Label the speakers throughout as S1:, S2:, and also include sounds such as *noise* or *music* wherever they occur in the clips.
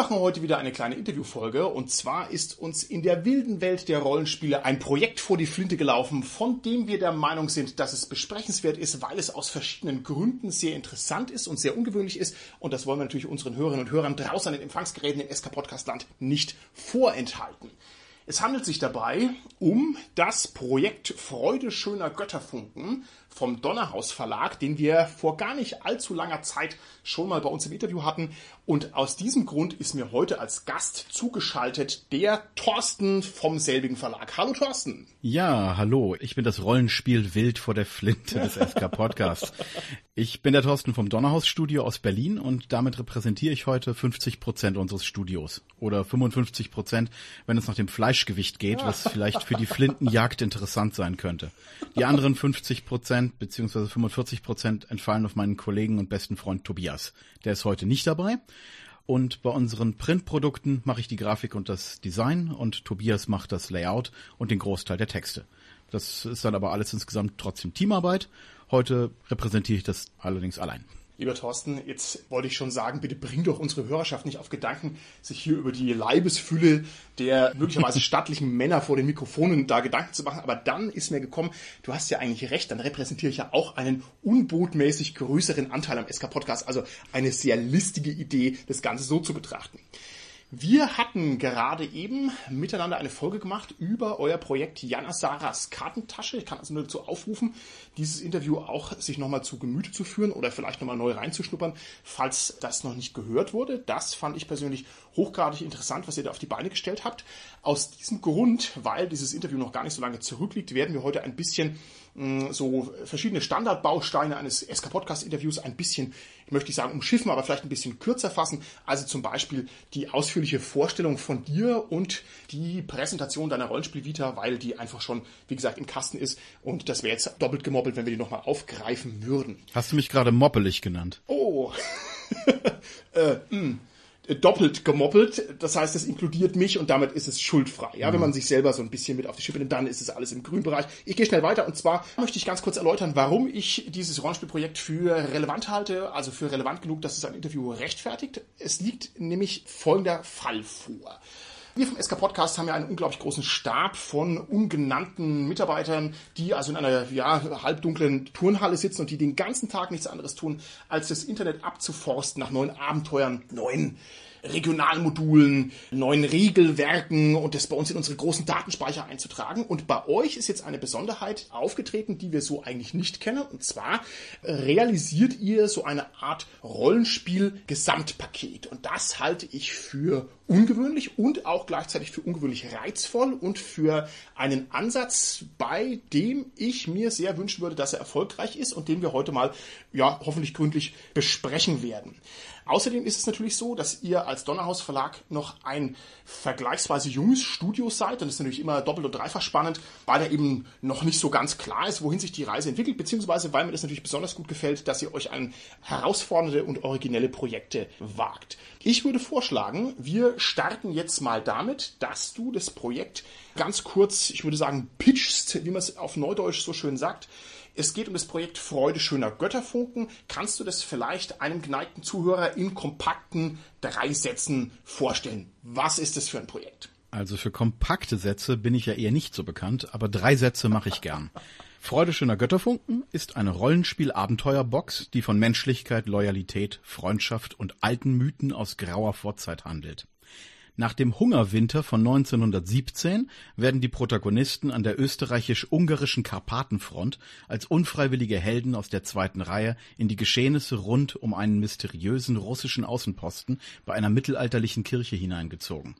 S1: Machen heute wieder eine kleine Interviewfolge und zwar ist uns in der wilden Welt der Rollenspiele ein Projekt vor die Flinte gelaufen, von dem wir der Meinung sind, dass es besprechenswert ist, weil es aus verschiedenen Gründen sehr interessant ist und sehr ungewöhnlich ist und das wollen wir natürlich unseren Hörerinnen und Hörern draußen an den Empfangsgeräten im SK Podcastland nicht vorenthalten. Es handelt sich dabei um das Projekt Freude schöner Götterfunken vom Donnerhaus Verlag, den wir vor gar nicht allzu langer Zeit schon mal bei uns im Interview hatten. Und aus diesem Grund ist mir heute als Gast zugeschaltet der Thorsten vom selbigen Verlag. Hallo Thorsten.
S2: Ja, hallo. Ich bin das Rollenspiel Wild vor der Flinte des *laughs* SK Podcasts. Ich bin der Thorsten vom Donnerhaus Studio aus Berlin und damit repräsentiere ich heute 50 Prozent unseres Studios. Oder 55 Prozent, wenn es nach dem Fleischgewicht geht, was *laughs* vielleicht für die Flintenjagd interessant sein könnte. Die anderen 50 Prozent beziehungsweise 45 Prozent entfallen auf meinen Kollegen und besten Freund Tobias. Der ist heute nicht dabei. Und bei unseren Printprodukten mache ich die Grafik und das Design und Tobias macht das Layout und den Großteil der Texte. Das ist dann aber alles insgesamt trotzdem Teamarbeit. Heute repräsentiere ich das allerdings allein.
S1: Lieber Thorsten, jetzt wollte ich schon sagen, bitte bring doch unsere Hörerschaft nicht auf Gedanken, sich hier über die Leibesfülle der möglicherweise *laughs* stattlichen Männer vor den Mikrofonen da Gedanken zu machen. Aber dann ist mir gekommen, du hast ja eigentlich recht, dann repräsentiere ich ja auch einen unbotmäßig größeren Anteil am SK-Podcast. Also eine sehr listige Idee, das Ganze so zu betrachten. Wir hatten gerade eben miteinander eine Folge gemacht über euer Projekt Jana Saras Kartentasche. Ich kann also nur dazu aufrufen, dieses Interview auch sich nochmal zu Gemüte zu führen oder vielleicht nochmal neu reinzuschnuppern, falls das noch nicht gehört wurde. Das fand ich persönlich hochgradig interessant, was ihr da auf die Beine gestellt habt. Aus diesem Grund, weil dieses Interview noch gar nicht so lange zurückliegt, werden wir heute ein bisschen mm, so verschiedene Standardbausteine eines SK-Podcast-Interviews ein bisschen, ich möchte nicht sagen umschiffen, aber vielleicht ein bisschen kürzer fassen. Also zum Beispiel die ausführliche Vorstellung von dir und die Präsentation deiner Rollenspielvita, weil die einfach schon, wie gesagt, im Kasten ist. Und das wäre jetzt doppelt gemoppelt, wenn wir die nochmal aufgreifen würden.
S2: Hast du mich gerade moppelig genannt?
S1: Oh. *laughs* äh, mh. Doppelt gemoppelt. Das heißt, es inkludiert mich und damit ist es schuldfrei. Ja, mhm. wenn man sich selber so ein bisschen mit auf die Schippe nimmt, dann ist es alles im grünen Bereich. Ich gehe schnell weiter und zwar möchte ich ganz kurz erläutern, warum ich dieses Rollenspielprojekt für relevant halte, also für relevant genug, dass es ein Interview rechtfertigt. Es liegt nämlich folgender Fall vor. Wir vom SK Podcast haben ja einen unglaublich großen Stab von ungenannten Mitarbeitern, die also in einer ja, halbdunklen Turnhalle sitzen und die den ganzen Tag nichts anderes tun, als das Internet abzuforsten nach neuen Abenteuern, neuen Regionalmodulen, neuen Regelwerken und das bei uns in unsere großen Datenspeicher einzutragen. Und bei euch ist jetzt eine Besonderheit aufgetreten, die wir so eigentlich nicht kennen. Und zwar realisiert ihr so eine Art Rollenspiel-Gesamtpaket. Und das halte ich für ungewöhnlich und auch gleichzeitig für ungewöhnlich reizvoll und für einen Ansatz, bei dem ich mir sehr wünschen würde, dass er erfolgreich ist und den wir heute mal ja hoffentlich gründlich besprechen werden. Außerdem ist es natürlich so, dass ihr als Donnerhaus Verlag noch ein vergleichsweise junges Studio seid. Und das ist natürlich immer doppelt und dreifach spannend, weil da eben noch nicht so ganz klar ist, wohin sich die Reise entwickelt, beziehungsweise weil mir das natürlich besonders gut gefällt, dass ihr euch an herausfordernde und originelle Projekte wagt. Ich würde vorschlagen, wir starten jetzt mal damit, dass du das Projekt ganz kurz, ich würde sagen, pitchst, wie man es auf Neudeutsch so schön sagt. Es geht um das Projekt Freude schöner Götterfunken. Kannst du das vielleicht einem geneigten Zuhörer in kompakten drei Sätzen vorstellen? Was ist das für ein Projekt?
S2: Also für kompakte Sätze bin ich ja eher nicht so bekannt, aber drei Sätze mache ich gern. *laughs* Freude schöner Götterfunken ist eine Rollenspiel-Abenteuerbox, die von Menschlichkeit, Loyalität, Freundschaft und alten Mythen aus grauer Vorzeit handelt. Nach dem Hungerwinter von 1917 werden die Protagonisten an der österreichisch-ungarischen Karpatenfront als unfreiwillige Helden aus der zweiten Reihe in die Geschehnisse rund um einen mysteriösen russischen Außenposten bei einer mittelalterlichen Kirche hineingezogen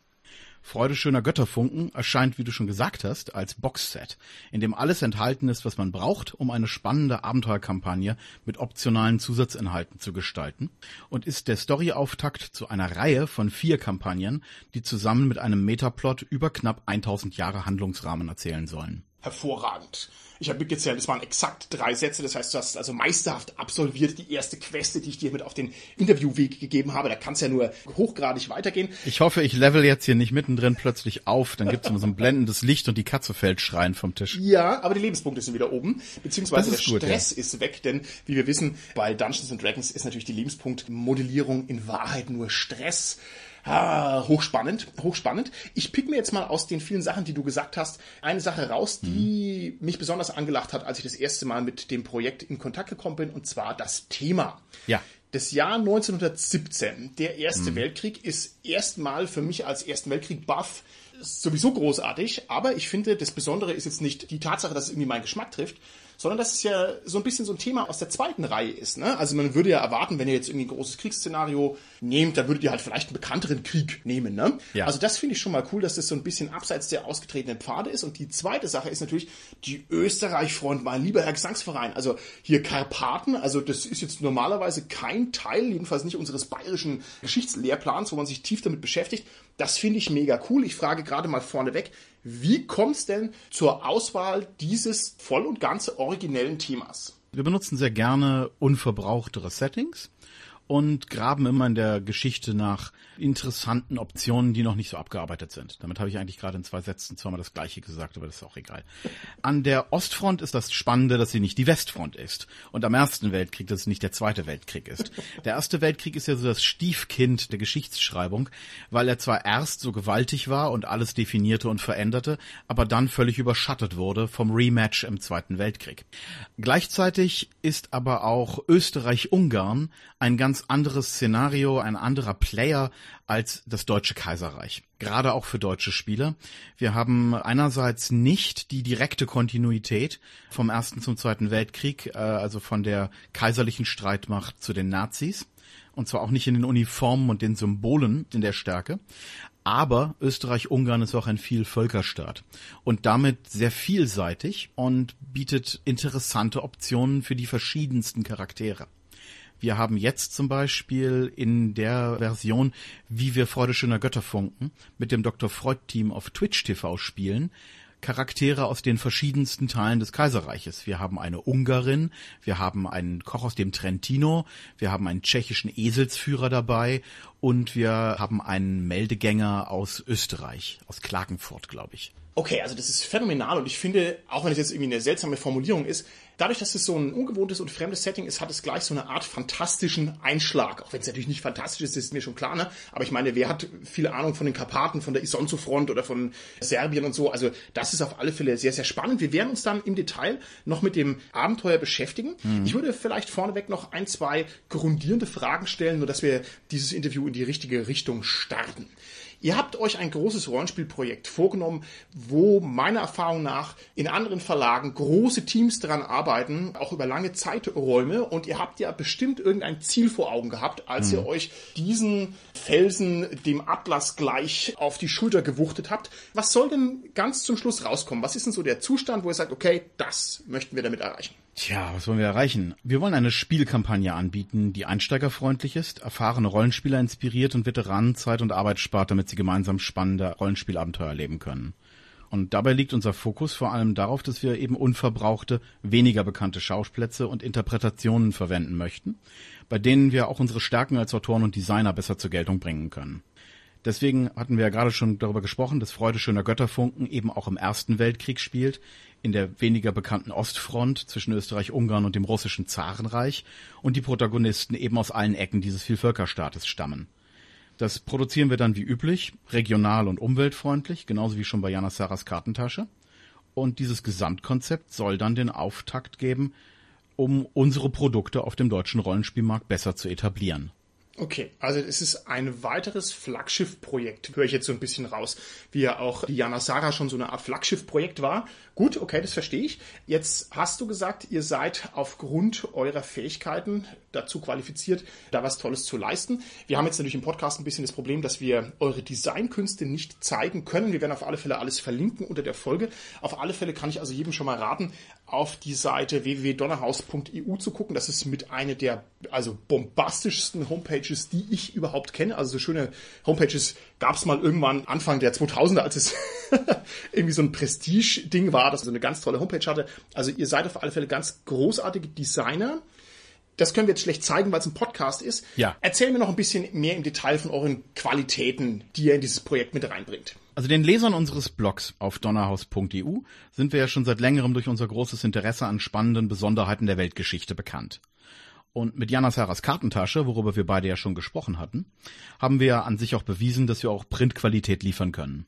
S2: Freude schöner Götterfunken erscheint, wie du schon gesagt hast, als Boxset, in dem alles enthalten ist, was man braucht, um eine spannende Abenteuerkampagne mit optionalen Zusatzinhalten zu gestalten und ist der Storyauftakt zu einer Reihe von vier Kampagnen, die zusammen mit einem Metaplot über knapp 1000 Jahre Handlungsrahmen erzählen sollen.
S1: Hervorragend. Ich habe mitgezählt, es waren exakt drei Sätze. Das heißt, du hast also meisterhaft absolviert die erste Queste, die ich dir mit auf den Interviewweg gegeben habe. Da kann es ja nur hochgradig weitergehen.
S2: Ich hoffe, ich level jetzt hier nicht mittendrin plötzlich auf. Dann gibt es immer so ein blendendes Licht und die Katze fällt schreien vom Tisch.
S1: Ja, aber die Lebenspunkte sind wieder oben. Beziehungsweise der
S2: gut,
S1: Stress ist weg, denn wie wir wissen, bei Dungeons and Dragons ist natürlich die Lebenspunktmodellierung in Wahrheit nur Stress. Ah, hochspannend, hochspannend. Ich pick mir jetzt mal aus den vielen Sachen, die du gesagt hast, eine Sache raus, die mich besonders angelacht hat, als ich das erste Mal mit dem Projekt in Kontakt gekommen bin, und zwar das Thema.
S2: Ja.
S1: Das Jahr 1917, der Erste Weltkrieg, ist erstmal für mich als Ersten Weltkrieg-Buff sowieso großartig, aber ich finde, das Besondere ist jetzt nicht die Tatsache, dass es irgendwie meinen Geschmack trifft, sondern dass es ja so ein bisschen so ein Thema aus der zweiten Reihe ist. Ne? Also man würde ja erwarten, wenn ihr jetzt irgendwie ein großes Kriegsszenario nehmt, dann würdet ihr halt vielleicht einen bekannteren Krieg nehmen. Ne?
S2: Ja.
S1: Also das finde ich schon mal cool, dass das so ein bisschen abseits der ausgetretenen Pfade ist. Und die zweite Sache ist natürlich die Österreich-Front, mein lieber Herr Gesangsverein. Also hier Karpaten, also das ist jetzt normalerweise kein Teil, jedenfalls nicht unseres bayerischen Geschichtslehrplans, wo man sich tief damit beschäftigt. Das finde ich mega cool. Ich frage gerade mal vorneweg, wie kommt es denn zur Auswahl dieses voll und ganz originellen Themas?
S2: Wir benutzen sehr gerne unverbrauchtere Settings und graben immer in der Geschichte nach interessanten Optionen, die noch nicht so abgearbeitet sind. Damit habe ich eigentlich gerade in zwei Sätzen zweimal das gleiche gesagt, aber das ist auch egal. An der Ostfront ist das Spannende, dass sie nicht die Westfront ist. Und am Ersten Weltkrieg, dass es nicht der Zweite Weltkrieg ist. Der Erste Weltkrieg ist ja so das Stiefkind der Geschichtsschreibung, weil er zwar erst so gewaltig war und alles definierte und veränderte, aber dann völlig überschattet wurde vom Rematch im Zweiten Weltkrieg. Gleichzeitig ist aber auch Österreich-Ungarn ein ganz anderes Szenario, ein anderer Player als das Deutsche Kaiserreich. Gerade auch für deutsche Spieler. Wir haben einerseits nicht die direkte Kontinuität vom Ersten zum Zweiten Weltkrieg, äh, also von der kaiserlichen Streitmacht zu den Nazis. Und zwar auch nicht in den Uniformen und den Symbolen in der Stärke. Aber Österreich-Ungarn ist auch ein Vielvölkerstaat und damit sehr vielseitig und bietet interessante Optionen für die verschiedensten Charaktere. Wir haben jetzt zum Beispiel in der Version, wie wir Freude schöner Götterfunken mit dem Dr. Freud-Team auf Twitch TV spielen, Charaktere aus den verschiedensten Teilen des Kaiserreiches. Wir haben eine Ungarin, wir haben einen Koch aus dem Trentino, wir haben einen tschechischen Eselsführer dabei und wir haben einen Meldegänger aus Österreich, aus Klagenfurt, glaube ich.
S1: Okay, also das ist phänomenal und ich finde, auch wenn es jetzt irgendwie eine seltsame Formulierung ist, dadurch, dass es so ein ungewohntes und fremdes Setting ist, hat es gleich so eine Art fantastischen Einschlag. Auch wenn es natürlich nicht fantastisch ist, ist mir schon klar, ne? Aber ich meine, wer hat viel Ahnung von den Karpaten, von der Isonzo-Front oder von Serbien und so? Also das ist auf alle Fälle sehr, sehr spannend. Wir werden uns dann im Detail noch mit dem Abenteuer beschäftigen. Ich würde vielleicht vorneweg noch ein, zwei grundierende Fragen stellen, nur dass wir dieses Interview in die richtige Richtung starten. Ihr habt euch ein großes Rollenspielprojekt vorgenommen, wo meiner Erfahrung nach in anderen Verlagen große Teams daran arbeiten, auch über lange Zeiträume. Und ihr habt ja bestimmt irgendein Ziel vor Augen gehabt, als ihr euch diesen Felsen dem Atlas gleich auf die Schulter gewuchtet habt. Was soll denn ganz zum Schluss rauskommen? Was ist denn so der Zustand, wo ihr sagt, okay, das möchten wir damit erreichen?
S2: Tja, was wollen wir erreichen? Wir wollen eine Spielkampagne anbieten, die einsteigerfreundlich ist, erfahrene Rollenspieler inspiriert und Veteranen Zeit und Arbeit spart, damit sie gemeinsam spannende Rollenspielabenteuer erleben können. Und dabei liegt unser Fokus vor allem darauf, dass wir eben unverbrauchte, weniger bekannte Schauplätze und Interpretationen verwenden möchten, bei denen wir auch unsere Stärken als Autoren und Designer besser zur Geltung bringen können. Deswegen hatten wir ja gerade schon darüber gesprochen, dass Freude schöner Götterfunken eben auch im Ersten Weltkrieg spielt, in der weniger bekannten Ostfront zwischen Österreich-Ungarn und dem russischen Zarenreich und die Protagonisten eben aus allen Ecken dieses Vielvölkerstaates stammen. Das produzieren wir dann wie üblich, regional und umweltfreundlich, genauso wie schon bei Jana Saras Kartentasche. Und dieses Gesamtkonzept soll dann den Auftakt geben, um unsere Produkte auf dem deutschen Rollenspielmarkt besser zu etablieren.
S1: Okay, also es ist ein weiteres Flaggschiff-Projekt, höre ich jetzt so ein bisschen raus, wie ja auch die Jana Sara schon so eine Art Flaggschiff-Projekt war. Gut, okay, das verstehe ich. Jetzt hast du gesagt, ihr seid aufgrund eurer Fähigkeiten dazu qualifiziert, da was Tolles zu leisten. Wir haben jetzt natürlich im Podcast ein bisschen das Problem, dass wir eure Designkünste nicht zeigen können. Wir werden auf alle Fälle alles verlinken unter der Folge. Auf alle Fälle kann ich also jedem schon mal raten, auf die Seite www.donnerhaus.eu zu gucken. Das ist mit einer der also bombastischsten Homepages, die ich überhaupt kenne. Also so schöne Homepages gab es mal irgendwann Anfang der 2000er, als es *laughs* irgendwie so ein Prestige-Ding war. das so eine ganz tolle Homepage hatte. Also ihr seid auf alle Fälle ganz großartige Designer. Das können wir jetzt schlecht zeigen, weil es ein Podcast ist.
S2: Ja.
S1: Erzähl mir noch ein bisschen mehr im Detail von euren Qualitäten, die ihr in dieses Projekt mit reinbringt.
S2: Also den Lesern unseres Blogs auf donnerhaus.eu sind wir ja schon seit längerem durch unser großes Interesse an spannenden Besonderheiten der Weltgeschichte bekannt. Und mit Jana Saras Kartentasche, worüber wir beide ja schon gesprochen hatten, haben wir ja an sich auch bewiesen, dass wir auch Printqualität liefern können.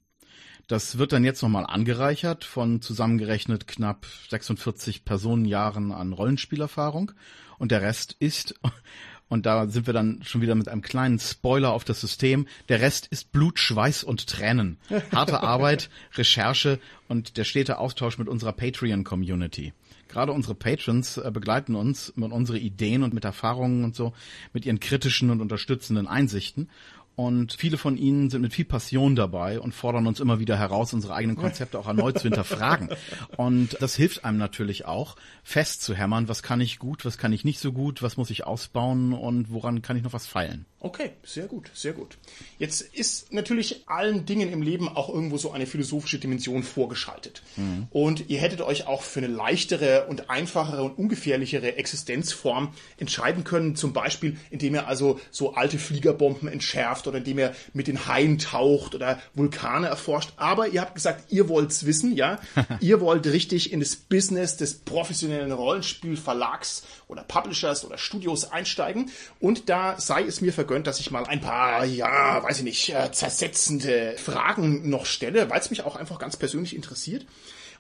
S2: Das wird dann jetzt nochmal angereichert von zusammengerechnet knapp 46 Personenjahren an Rollenspielerfahrung. Und der Rest ist, *laughs* und da sind wir dann schon wieder mit einem kleinen Spoiler auf das System, der Rest ist Blut, Schweiß und Tränen. Harte *laughs* Arbeit, Recherche und der stete Austausch mit unserer Patreon-Community. Gerade unsere Patrons äh, begleiten uns mit unseren Ideen und mit Erfahrungen und so, mit ihren kritischen und unterstützenden Einsichten. Und viele von ihnen sind mit viel Passion dabei und fordern uns immer wieder heraus, unsere eigenen Konzepte auch erneut zu hinterfragen. *laughs* Und das hilft einem natürlich auch, festzuhämmern, was kann ich gut, was kann ich nicht so gut, was muss ich ausbauen und woran kann ich noch was feilen.
S1: Okay, sehr gut, sehr gut. Jetzt ist natürlich allen Dingen im Leben auch irgendwo so eine philosophische Dimension vorgeschaltet. Mhm. Und ihr hättet euch auch für eine leichtere und einfachere und ungefährlichere Existenzform entscheiden können, zum Beispiel indem ihr also so alte Fliegerbomben entschärft oder indem ihr mit den Haien taucht oder Vulkane erforscht. Aber ihr habt gesagt, ihr wollt's wissen, ja? *laughs* ihr wollt richtig in das Business des professionellen Rollenspielverlags oder Publishers oder Studios einsteigen. Und da sei es mir vergönnt, dass ich mal ein paar, ja, weiß ich nicht, äh, zersetzende Fragen noch stelle, weil es mich auch einfach ganz persönlich interessiert.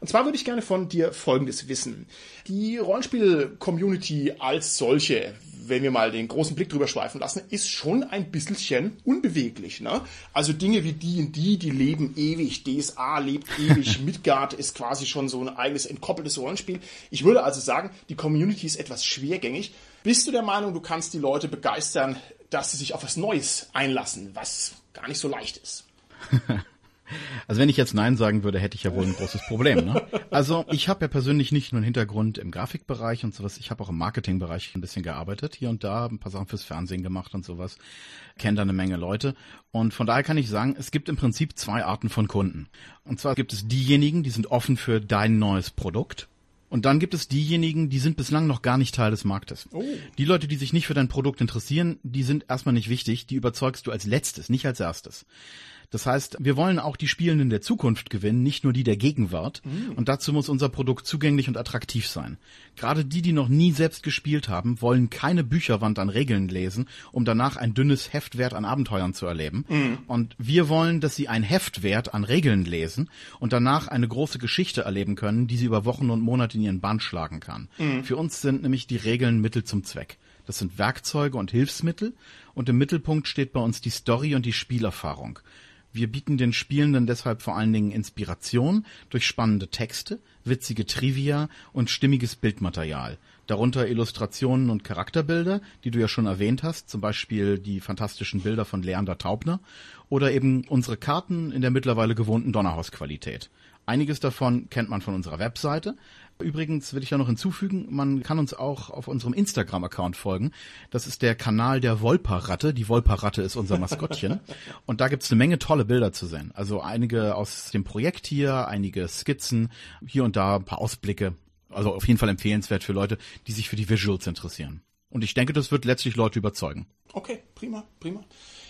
S1: Und zwar würde ich gerne von dir Folgendes wissen. Die Rollenspiel-Community als solche, wenn wir mal den großen Blick drüber schweifen lassen, ist schon ein bisschen unbeweglich. Ne? Also Dinge wie die und die, die leben ewig, DSA lebt ewig, *laughs* Midgard ist quasi schon so ein eigenes entkoppeltes Rollenspiel. Ich würde also sagen, die Community ist etwas schwergängig. Bist du der Meinung, du kannst die Leute begeistern, dass sie sich auf was Neues einlassen, was gar nicht so leicht ist? *laughs*
S2: Also wenn ich jetzt Nein sagen würde, hätte ich ja wohl ein großes Problem. Ne? Also ich habe ja persönlich nicht nur einen Hintergrund im Grafikbereich und sowas, ich habe auch im Marketingbereich ein bisschen gearbeitet, hier und da ein paar Sachen fürs Fernsehen gemacht und sowas, kenne da eine Menge Leute. Und von daher kann ich sagen, es gibt im Prinzip zwei Arten von Kunden. Und zwar gibt es diejenigen, die sind offen für dein neues Produkt. Und dann gibt es diejenigen, die sind bislang noch gar nicht Teil des Marktes. Oh. Die Leute, die sich nicht für dein Produkt interessieren, die sind erstmal nicht wichtig, die überzeugst du als letztes, nicht als erstes. Das heißt, wir wollen auch die Spielenden der Zukunft gewinnen, nicht nur die der Gegenwart. Mhm. Und dazu muss unser Produkt zugänglich und attraktiv sein. Gerade die, die noch nie selbst gespielt haben, wollen keine Bücherwand an Regeln lesen, um danach ein dünnes Heftwert an Abenteuern zu erleben. Mhm. Und wir wollen, dass sie ein Heftwert an Regeln lesen und danach eine große Geschichte erleben können, die sie über Wochen und Monate in ihren Bann schlagen kann. Mhm. Für uns sind nämlich die Regeln Mittel zum Zweck. Das sind Werkzeuge und Hilfsmittel und im Mittelpunkt steht bei uns die Story und die Spielerfahrung. Wir bieten den Spielenden deshalb vor allen Dingen Inspiration durch spannende Texte, witzige Trivia und stimmiges Bildmaterial. Darunter Illustrationen und Charakterbilder, die du ja schon erwähnt hast, zum Beispiel die fantastischen Bilder von Leander Taubner oder eben unsere Karten in der mittlerweile gewohnten Donnerhausqualität. Einiges davon kennt man von unserer Webseite, Übrigens will ich ja noch hinzufügen, man kann uns auch auf unserem Instagram-Account folgen. Das ist der Kanal der Wolperratte. Die Wolperratte ist unser Maskottchen. *laughs* Und da gibt's eine Menge tolle Bilder zu sehen. Also einige aus dem Projekt hier, einige Skizzen, hier und da ein paar Ausblicke. Also auf jeden Fall empfehlenswert für Leute, die sich für die Visuals interessieren. Und ich denke, das wird letztlich Leute überzeugen.
S1: Okay, prima, prima.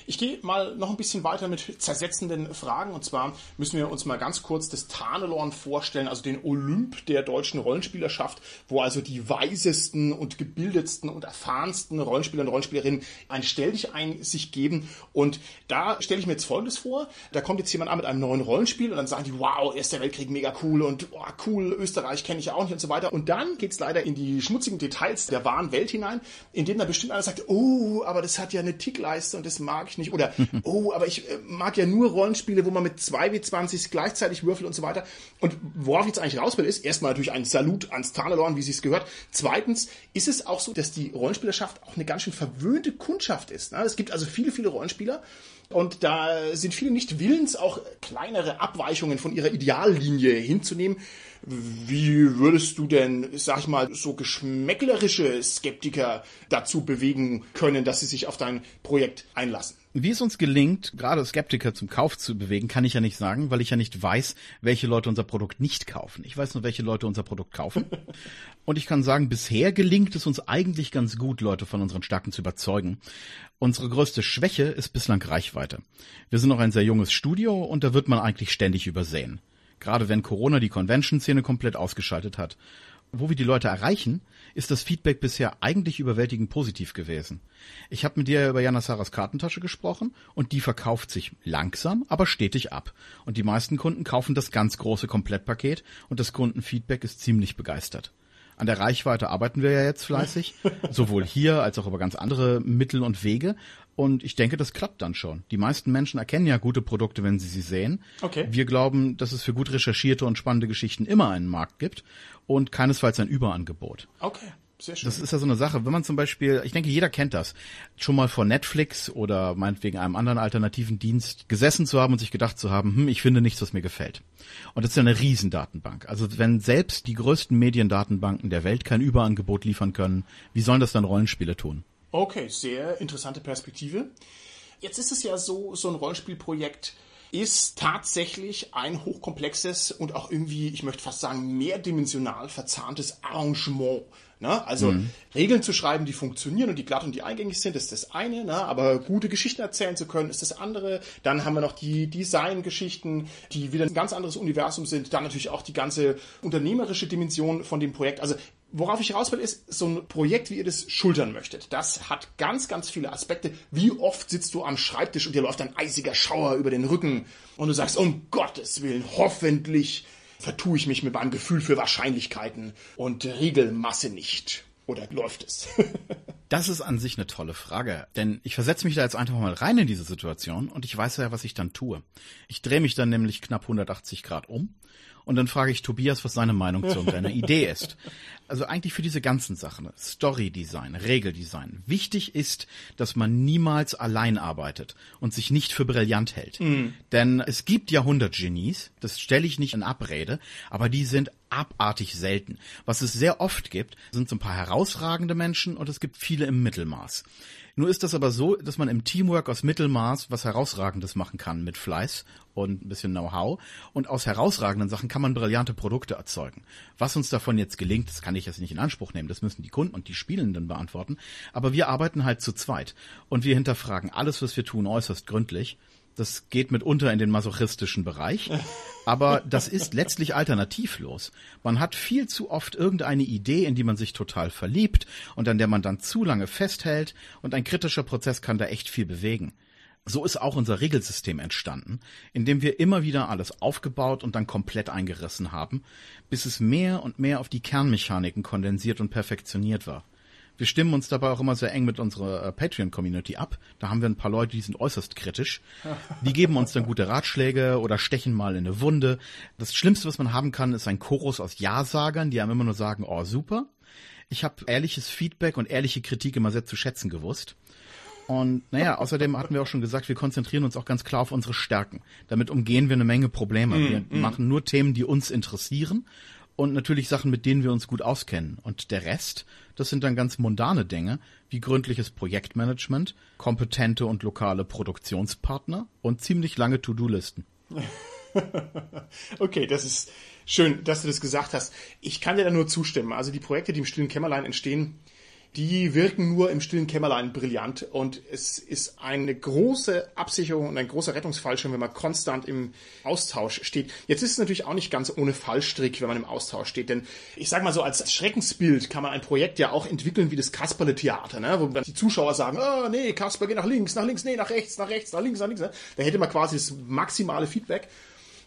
S1: Ich gehe mal noch ein bisschen weiter mit zersetzenden Fragen. Und zwar müssen wir uns mal ganz kurz das Tarnelorn vorstellen, also den Olymp der deutschen Rollenspielerschaft, wo also die weisesten und gebildetsten und erfahrensten Rollenspieler und Rollenspielerinnen ein Stell dich ein sich geben. Und da stelle ich mir jetzt Folgendes vor. Da kommt jetzt jemand an mit einem neuen Rollenspiel und dann sagen die, wow, Erster Weltkrieg, mega cool und oh, cool, Österreich kenne ich ja auch nicht und so weiter. Und dann geht es leider in die schmutzigen Details der wahren Welt hinein, in dem dann bestimmt einer sagt, oh, aber das hat ja eine Tickleiste und das mag ich nicht. Oder, *laughs* oh, aber ich äh, mag ja nur Rollenspiele, wo man mit 2W20 gleichzeitig würfelt und so weiter. Und worauf ich jetzt eigentlich raus will, ist erstmal natürlich ein Salut ans Tarnelorn, wie sie es gehört. Zweitens ist es auch so, dass die Rollenspielerschaft auch eine ganz schön verwöhnte Kundschaft ist. Ne? Es gibt also viele, viele Rollenspieler. Und da sind viele nicht willens, auch kleinere Abweichungen von ihrer Ideallinie hinzunehmen. Wie würdest du denn, sag ich mal, so geschmäcklerische Skeptiker dazu bewegen können, dass sie sich auf dein Projekt einlassen?
S2: Wie es uns gelingt, gerade Skeptiker zum Kauf zu bewegen, kann ich ja nicht sagen, weil ich ja nicht weiß, welche Leute unser Produkt nicht kaufen. Ich weiß nur, welche Leute unser Produkt kaufen. *laughs* Und ich kann sagen, bisher gelingt es uns eigentlich ganz gut, Leute von unseren Stärken zu überzeugen. Unsere größte Schwäche ist bislang Reichweite. Wir sind noch ein sehr junges Studio und da wird man eigentlich ständig übersehen. Gerade wenn Corona die Convention-Szene komplett ausgeschaltet hat. Wo wir die Leute erreichen, ist das Feedback bisher eigentlich überwältigend positiv gewesen. Ich habe mit dir über Jana Saras Kartentasche gesprochen und die verkauft sich langsam, aber stetig ab. Und die meisten Kunden kaufen das ganz große Komplettpaket und das Kundenfeedback ist ziemlich begeistert. An der Reichweite arbeiten wir ja jetzt fleißig, *laughs* sowohl hier als auch über ganz andere Mittel und Wege. Und ich denke, das klappt dann schon. Die meisten Menschen erkennen ja gute Produkte, wenn sie sie sehen.
S1: Okay.
S2: Wir glauben, dass es für gut recherchierte und spannende Geschichten immer einen Markt gibt und keinesfalls ein Überangebot.
S1: Okay. Sehr schön.
S2: Das ist ja so eine Sache. Wenn man zum Beispiel, ich denke, jeder kennt das, schon mal vor Netflix oder meinetwegen einem anderen alternativen Dienst gesessen zu haben und sich gedacht zu haben, hm, ich finde nichts, was mir gefällt. Und das ist ja eine Riesendatenbank. Also wenn selbst die größten Mediendatenbanken der Welt kein Überangebot liefern können, wie sollen das dann Rollenspiele tun?
S1: Okay, sehr interessante Perspektive. Jetzt ist es ja so, so ein Rollenspielprojekt ist tatsächlich ein hochkomplexes und auch irgendwie, ich möchte fast sagen, mehrdimensional verzahntes Arrangement. Ne? Also mhm. Regeln zu schreiben, die funktionieren und die glatt und die eingängig sind, ist das eine, ne? aber gute Geschichten erzählen zu können, ist das andere. Dann haben wir noch die Design-Geschichten, die wieder ein ganz anderes Universum sind. Dann natürlich auch die ganze unternehmerische Dimension von dem Projekt. Also worauf ich raus will, ist so ein Projekt, wie ihr das schultern möchtet. Das hat ganz, ganz viele Aspekte. Wie oft sitzt du am Schreibtisch und dir läuft ein eisiger Schauer über den Rücken und du sagst, um Gottes Willen, hoffentlich vertue ich mich mit meinem Gefühl für Wahrscheinlichkeiten und Regelmasse nicht. Oder läuft es? *laughs*
S2: das ist an sich eine tolle Frage, denn ich versetze mich da jetzt einfach mal rein in diese Situation und ich weiß ja, was ich dann tue. Ich drehe mich dann nämlich knapp 180 Grad um und dann frage ich Tobias, was seine Meinung zu irgendeiner Idee ist. Also eigentlich für diese ganzen Sachen, Story-Design, Regeldesign. Wichtig ist, dass man niemals allein arbeitet und sich nicht für brillant hält. Mhm. Denn es gibt Jahrhundertgenies, das stelle ich nicht in Abrede, aber die sind abartig selten. Was es sehr oft gibt, sind so ein paar herausragende Menschen und es gibt viele im Mittelmaß. Nur ist das aber so, dass man im Teamwork aus Mittelmaß was Herausragendes machen kann mit Fleiß und ein bisschen Know-how. Und aus herausragenden Sachen kann man brillante Produkte erzeugen. Was uns davon jetzt gelingt, das kann ich jetzt nicht in Anspruch nehmen. Das müssen die Kunden und die Spielenden beantworten. Aber wir arbeiten halt zu zweit. Und wir hinterfragen alles, was wir tun, äußerst gründlich. Das geht mitunter in den masochistischen Bereich. Aber das ist letztlich alternativlos. Man hat viel zu oft irgendeine Idee, in die man sich total verliebt und an der man dann zu lange festhält und ein kritischer Prozess kann da echt viel bewegen. So ist auch unser Regelsystem entstanden, in dem wir immer wieder alles aufgebaut und dann komplett eingerissen haben, bis es mehr und mehr auf die Kernmechaniken kondensiert und perfektioniert war. Wir stimmen uns dabei auch immer sehr eng mit unserer äh, Patreon-Community ab. Da haben wir ein paar Leute, die sind äußerst kritisch. Die geben uns dann gute Ratschläge oder stechen mal in eine Wunde. Das Schlimmste, was man haben kann, ist ein Chorus aus Ja-Sagern, die einem immer nur sagen, oh super. Ich habe ehrliches Feedback und ehrliche Kritik immer sehr zu schätzen gewusst. Und naja, außerdem hatten wir auch schon gesagt, wir konzentrieren uns auch ganz klar auf unsere Stärken. Damit umgehen wir eine Menge Probleme. Mm, wir mm. machen nur Themen, die uns interessieren und natürlich Sachen, mit denen wir uns gut auskennen. Und der Rest, das sind dann ganz mundane Dinge, wie gründliches Projektmanagement, kompetente und lokale Produktionspartner und ziemlich lange To-Do-Listen. *laughs*
S1: okay, das ist schön, dass du das gesagt hast. Ich kann dir da nur zustimmen. Also die Projekte, die im stillen Kämmerlein entstehen, die wirken nur im stillen Kämmerlein brillant und es ist eine große Absicherung und ein großer Rettungsfallschirm, wenn man konstant im Austausch steht. Jetzt ist es natürlich auch nicht ganz ohne Fallstrick, wenn man im Austausch steht, denn ich sage mal so, als Schreckensbild kann man ein Projekt ja auch entwickeln wie das Kasperle-Theater, ne? wo dann die Zuschauer sagen, oh, nee, Kasper, geh nach links, nach links, nee, nach rechts, nach rechts, nach links, nach links. Ne? Da hätte man quasi das maximale Feedback.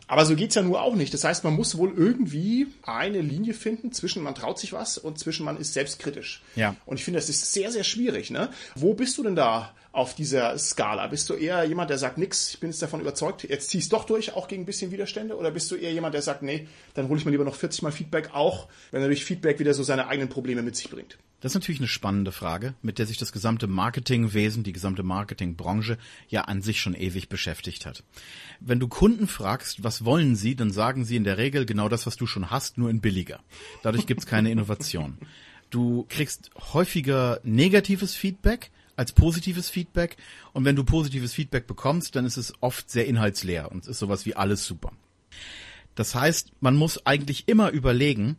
S1: Aber so geht's ja nur auch nicht. Das heißt, man muss wohl irgendwie eine Linie finden zwischen man traut sich was und zwischen man ist selbstkritisch.
S2: Ja.
S1: Und ich finde, das ist sehr, sehr schwierig. Ne? Wo bist du denn da auf dieser Skala? Bist du eher jemand, der sagt, nix, ich bin jetzt davon überzeugt, jetzt ziehst doch durch, auch gegen ein bisschen Widerstände? Oder bist du eher jemand, der sagt, nee, dann hole ich mir lieber noch 40 Mal Feedback, auch wenn natürlich Feedback wieder so seine eigenen Probleme mit sich bringt?
S2: Das ist natürlich eine spannende Frage, mit der sich das gesamte Marketingwesen, die gesamte Marketingbranche ja an sich schon ewig beschäftigt hat. Wenn du Kunden fragst, was wollen sie, dann sagen sie in der Regel genau das, was du schon hast, nur in billiger. Dadurch gibt's keine Innovation. Du kriegst häufiger negatives Feedback, als positives Feedback. Und wenn du positives Feedback bekommst, dann ist es oft sehr inhaltsleer und es ist sowas wie alles super. Das heißt, man muss eigentlich immer überlegen,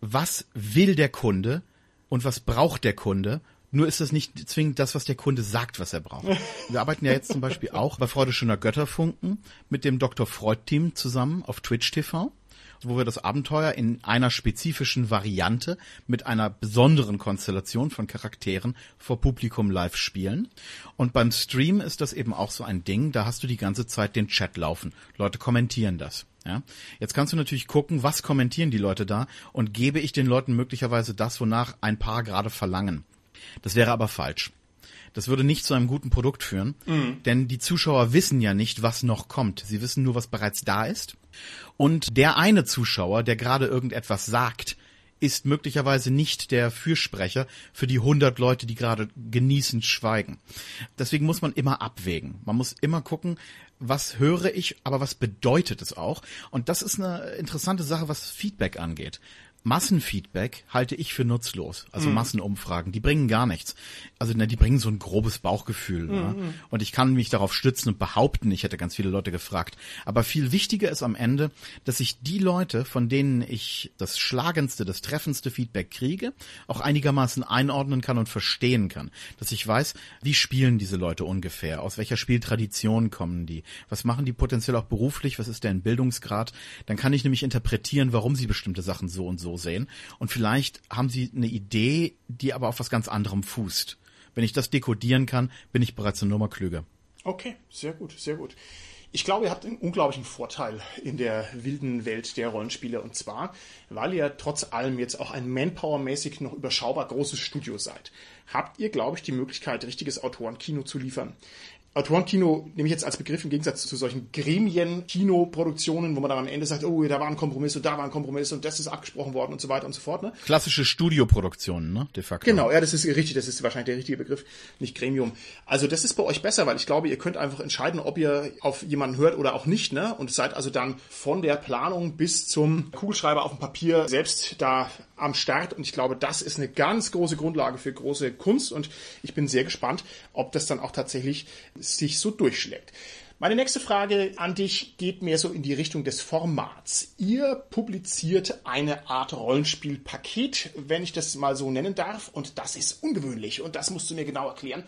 S2: was will der Kunde und was braucht der Kunde nur ist das nicht zwingend das, was der Kunde sagt, was er braucht. Wir arbeiten ja jetzt zum Beispiel auch bei Freude schöner Götterfunken mit dem Dr. Freud-Team zusammen auf Twitch TV, wo wir das Abenteuer in einer spezifischen Variante mit einer besonderen Konstellation von Charakteren vor Publikum live spielen. Und beim Stream ist das eben auch so ein Ding, da hast du die ganze Zeit den Chat laufen. Leute kommentieren das. Ja? Jetzt kannst du natürlich gucken, was kommentieren die Leute da und gebe ich den Leuten möglicherweise das, wonach ein paar gerade verlangen. Das wäre aber falsch. Das würde nicht zu einem guten Produkt führen, mhm. denn die Zuschauer wissen ja nicht, was noch kommt. Sie wissen nur, was bereits da ist. Und der eine Zuschauer, der gerade irgendetwas sagt, ist möglicherweise nicht der Fürsprecher für die 100 Leute, die gerade genießend schweigen. Deswegen muss man immer abwägen. Man muss immer gucken, was höre ich, aber was bedeutet es auch? Und das ist eine interessante Sache, was Feedback angeht. Massenfeedback halte ich für nutzlos. Also mhm. Massenumfragen, die bringen gar nichts. Also ne, die bringen so ein grobes Bauchgefühl. Mhm. Ne? Und ich kann mich darauf stützen und behaupten, ich hätte ganz viele Leute gefragt. Aber viel wichtiger ist am Ende, dass ich die Leute, von denen ich das schlagendste, das treffendste Feedback kriege, auch einigermaßen einordnen kann und verstehen kann. Dass ich weiß, wie spielen diese Leute ungefähr, aus welcher Spieltradition kommen die, was machen die potenziell auch beruflich, was ist deren Bildungsgrad. Dann kann ich nämlich interpretieren, warum sie bestimmte Sachen so und so sehen. Und vielleicht haben sie eine Idee, die aber auf was ganz anderem fußt. Wenn ich das dekodieren kann, bin ich bereits eine Nummer klüger.
S1: Okay, sehr gut, sehr gut. Ich glaube, ihr habt einen unglaublichen Vorteil in der wilden Welt der Rollenspiele und zwar, weil ihr trotz allem jetzt auch ein Manpower-mäßig noch überschaubar großes Studio seid. Habt ihr, glaube ich, die Möglichkeit, richtiges Autorenkino zu liefern. Autorenkino nehme ich jetzt als Begriff im Gegensatz zu solchen Gremien-Kinoproduktionen, wo man dann am Ende sagt, oh, da war ein Kompromiss und da war ein Kompromiss und das ist abgesprochen worden und so weiter und so fort. Ne?
S2: Klassische Studioproduktionen, ne? De facto.
S1: Genau, ja, das ist richtig, das ist wahrscheinlich der richtige Begriff, nicht Gremium. Also das ist bei euch besser, weil ich glaube, ihr könnt einfach entscheiden, ob ihr auf jemanden hört oder auch nicht, ne? Und seid also dann von der Planung bis zum Kugelschreiber auf dem Papier selbst da am Start. Und ich glaube, das ist eine ganz große Grundlage für große Kunst. Und ich bin sehr gespannt, ob das dann auch tatsächlich sich so durchschlägt. Meine nächste Frage an dich geht mehr so in die Richtung des Formats. Ihr publiziert eine Art Rollenspielpaket, wenn ich das mal so nennen darf, und das ist ungewöhnlich und das musst du mir genau erklären.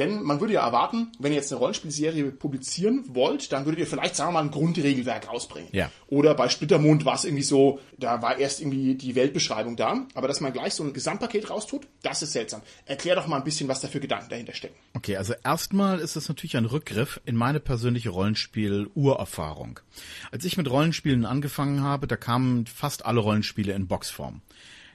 S1: Denn man würde ja erwarten, wenn ihr jetzt eine Rollenspielserie publizieren wollt, dann würdet ihr vielleicht, sagen wir mal, ein Grundregelwerk rausbringen.
S2: Ja.
S1: Oder bei Splittermond war es irgendwie so, da war erst irgendwie die Weltbeschreibung da. Aber dass man gleich so ein Gesamtpaket raustut, das ist seltsam. Erklär doch mal ein bisschen, was da für Gedanken dahinter stecken.
S2: Okay, also erstmal ist es natürlich ein Rückgriff in meine persönliche Rollenspiel-Urerfahrung. Als ich mit Rollenspielen angefangen habe, da kamen fast alle Rollenspiele in Boxform.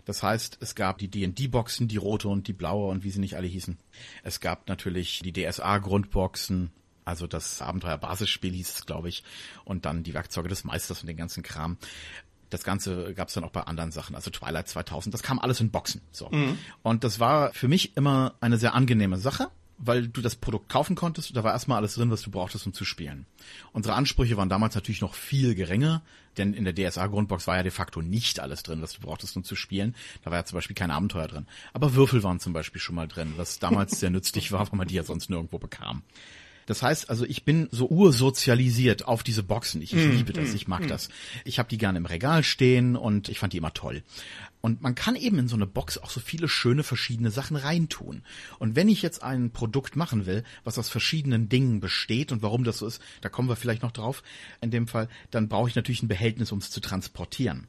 S2: Das heißt, es gab die D&D-Boxen, die rote und die blaue und wie sie nicht alle hießen. Es gab natürlich die DSA-Grundboxen, also das Abenteuer-Basisspiel hieß es, glaube ich, und dann die Werkzeuge des Meisters und den ganzen Kram. Das Ganze gab es dann auch bei anderen Sachen, also Twilight 2000, das kam alles in Boxen. So. Mhm. Und das war für mich immer eine sehr angenehme Sache, weil du das Produkt kaufen konntest. Da war erstmal alles drin, was du brauchtest, um zu spielen. Unsere Ansprüche waren damals natürlich noch viel geringer, denn in der DSA-Grundbox war ja de facto nicht alles drin, was du brauchtest, um zu spielen. Da war ja zum Beispiel kein Abenteuer drin. Aber Würfel waren zum Beispiel schon mal drin, was damals *laughs* sehr nützlich war, weil man die ja sonst nirgendwo bekam. Das heißt also, ich bin so ursozialisiert auf diese Boxen. Ich, ich mm, liebe das, ich mag mm. das. Ich habe die gerne im Regal stehen und ich fand die immer toll. Und man kann eben in so eine Box auch so viele schöne verschiedene Sachen reintun. Und wenn ich jetzt ein Produkt machen will, was aus verschiedenen Dingen besteht und warum das so ist, da kommen wir vielleicht noch drauf in dem Fall, dann brauche ich natürlich ein Behältnis, um es zu transportieren.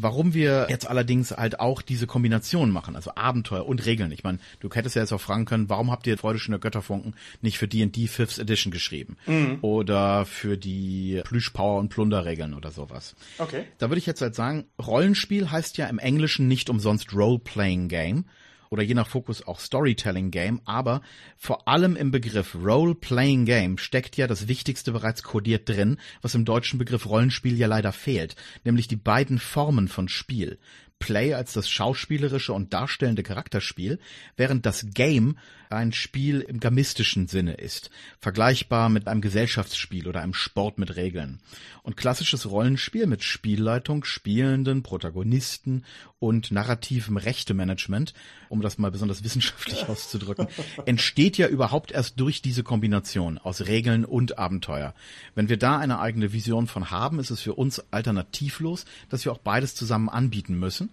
S2: Warum wir jetzt allerdings halt auch diese Kombination machen, also Abenteuer und Regeln. Ich meine, du hättest ja jetzt auch fragen können, warum habt ihr Freude schöner Götterfunken nicht für D&D 5th Edition geschrieben? Mhm. Oder für die Plüschpower und Plunderregeln oder sowas.
S1: Okay.
S2: Da würde ich jetzt halt sagen, Rollenspiel heißt ja im Englischen nicht umsonst Role-Playing Game oder je nach Fokus auch Storytelling Game, aber vor allem im Begriff Role-Playing Game steckt ja das Wichtigste bereits kodiert drin, was im deutschen Begriff Rollenspiel ja leider fehlt, nämlich die beiden Formen von Spiel. Play als das schauspielerische und darstellende Charakterspiel, während das Game ein Spiel im gamistischen Sinne ist, vergleichbar mit einem Gesellschaftsspiel oder einem Sport mit Regeln. Und klassisches Rollenspiel mit Spielleitung, Spielenden, Protagonisten und narrativem Rechtemanagement, um das mal besonders *laughs* wissenschaftlich auszudrücken, *laughs* entsteht ja überhaupt erst durch diese Kombination aus Regeln und Abenteuer. Wenn wir da eine eigene Vision von haben, ist es für uns alternativlos, dass wir auch beides zusammen anbieten müssen.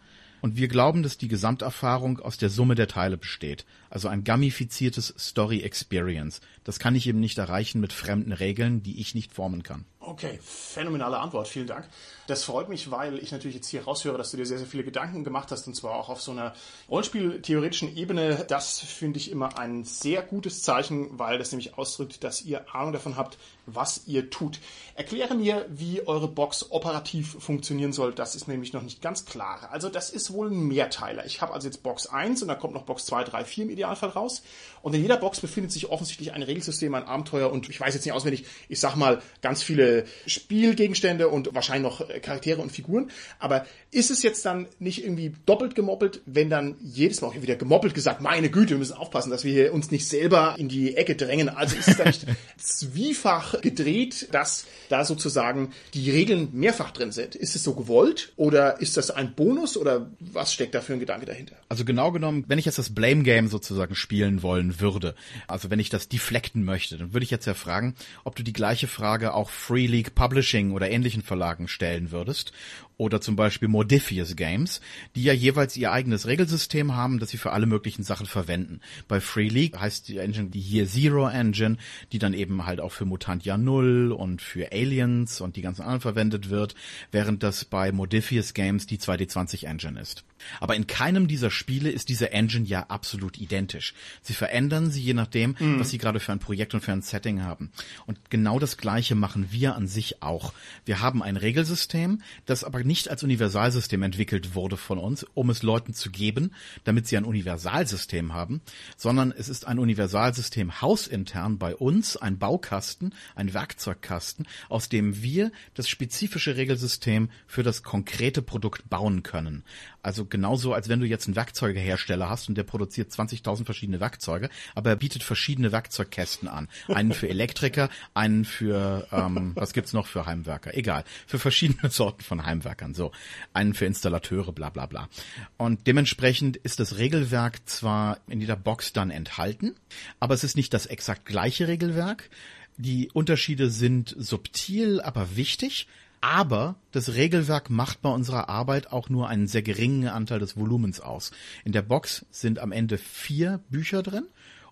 S2: Und wir glauben, dass die Gesamterfahrung aus der Summe der Teile besteht. Also ein gamifiziertes Story Experience. Das kann ich eben nicht erreichen mit fremden Regeln, die ich nicht formen kann.
S1: Okay, phänomenale Antwort, vielen Dank. Das freut mich, weil ich natürlich jetzt hier raushöre, dass du dir sehr, sehr viele Gedanken gemacht hast und zwar auch auf so einer Rollenspieltheoretischen Ebene. Das finde ich immer ein sehr gutes Zeichen, weil das nämlich ausdrückt, dass ihr Ahnung davon habt, was ihr tut. Erkläre mir, wie eure Box operativ funktionieren soll. Das ist nämlich noch nicht ganz klar. Also das ist wohl ein Mehrteiler. Ich habe also jetzt Box 1 und da kommt noch Box 2, 3, 4 im Idealfall raus. Und in jeder Box befindet sich offensichtlich ein Regelsystem, ein Abenteuer und ich weiß jetzt nicht auswendig, ich sag mal ganz viele Spielgegenstände und wahrscheinlich noch Charaktere und Figuren. Aber ist es jetzt dann nicht irgendwie doppelt gemoppelt, wenn dann jedes Mal auch wieder gemoppelt gesagt, meine Güte, wir müssen aufpassen, dass wir uns nicht selber in die Ecke drängen. Also ist es da nicht *laughs* zwiefach gedreht, dass da sozusagen die Regeln mehrfach drin sind? Ist es so gewollt oder ist das ein Bonus oder was steckt da für ein Gedanke dahinter?
S2: Also genau genommen, wenn ich jetzt das Blame Game sozusagen spielen wollen würde, also wenn ich das deflecten möchte, dann würde ich jetzt ja fragen, ob du die gleiche Frage auch Free League Publishing oder ähnlichen Verlagen stellen würdest oder zum Beispiel Modifius Games, die ja jeweils ihr eigenes Regelsystem haben, das sie für alle möglichen Sachen verwenden. Bei Free League heißt die Engine die hier Zero Engine, die dann eben halt auch für Mutantia Null und für Aliens und die ganzen anderen verwendet wird, während das bei Modifius Games die 2D20 Engine ist. Aber in keinem dieser Spiele ist diese Engine ja absolut identisch. Sie verändern sie je nachdem, mhm. was sie gerade für ein Projekt und für ein Setting haben. Und genau das Gleiche machen wir an sich auch. Wir haben ein Regelsystem, das aber nicht als Universalsystem entwickelt wurde von uns, um es Leuten zu geben, damit sie ein Universalsystem haben, sondern es ist ein Universalsystem hausintern bei uns, ein Baukasten, ein Werkzeugkasten, aus dem wir das spezifische Regelsystem für das konkrete Produkt bauen können. Also genauso, als wenn du jetzt einen Werkzeugehersteller hast und der produziert 20.000 verschiedene Werkzeuge, aber er bietet verschiedene Werkzeugkästen an. Einen für Elektriker, einen für, ähm, was gibt's noch für Heimwerker? Egal. Für verschiedene *laughs* Sorten von Heimwerkern. So. Einen für Installateure, bla, bla, bla. Und dementsprechend ist das Regelwerk zwar in jeder Box dann enthalten, aber es ist nicht das exakt gleiche Regelwerk. Die Unterschiede sind subtil, aber wichtig. Aber das Regelwerk macht bei unserer Arbeit auch nur einen sehr geringen Anteil des Volumens aus. In der Box sind am Ende vier Bücher drin.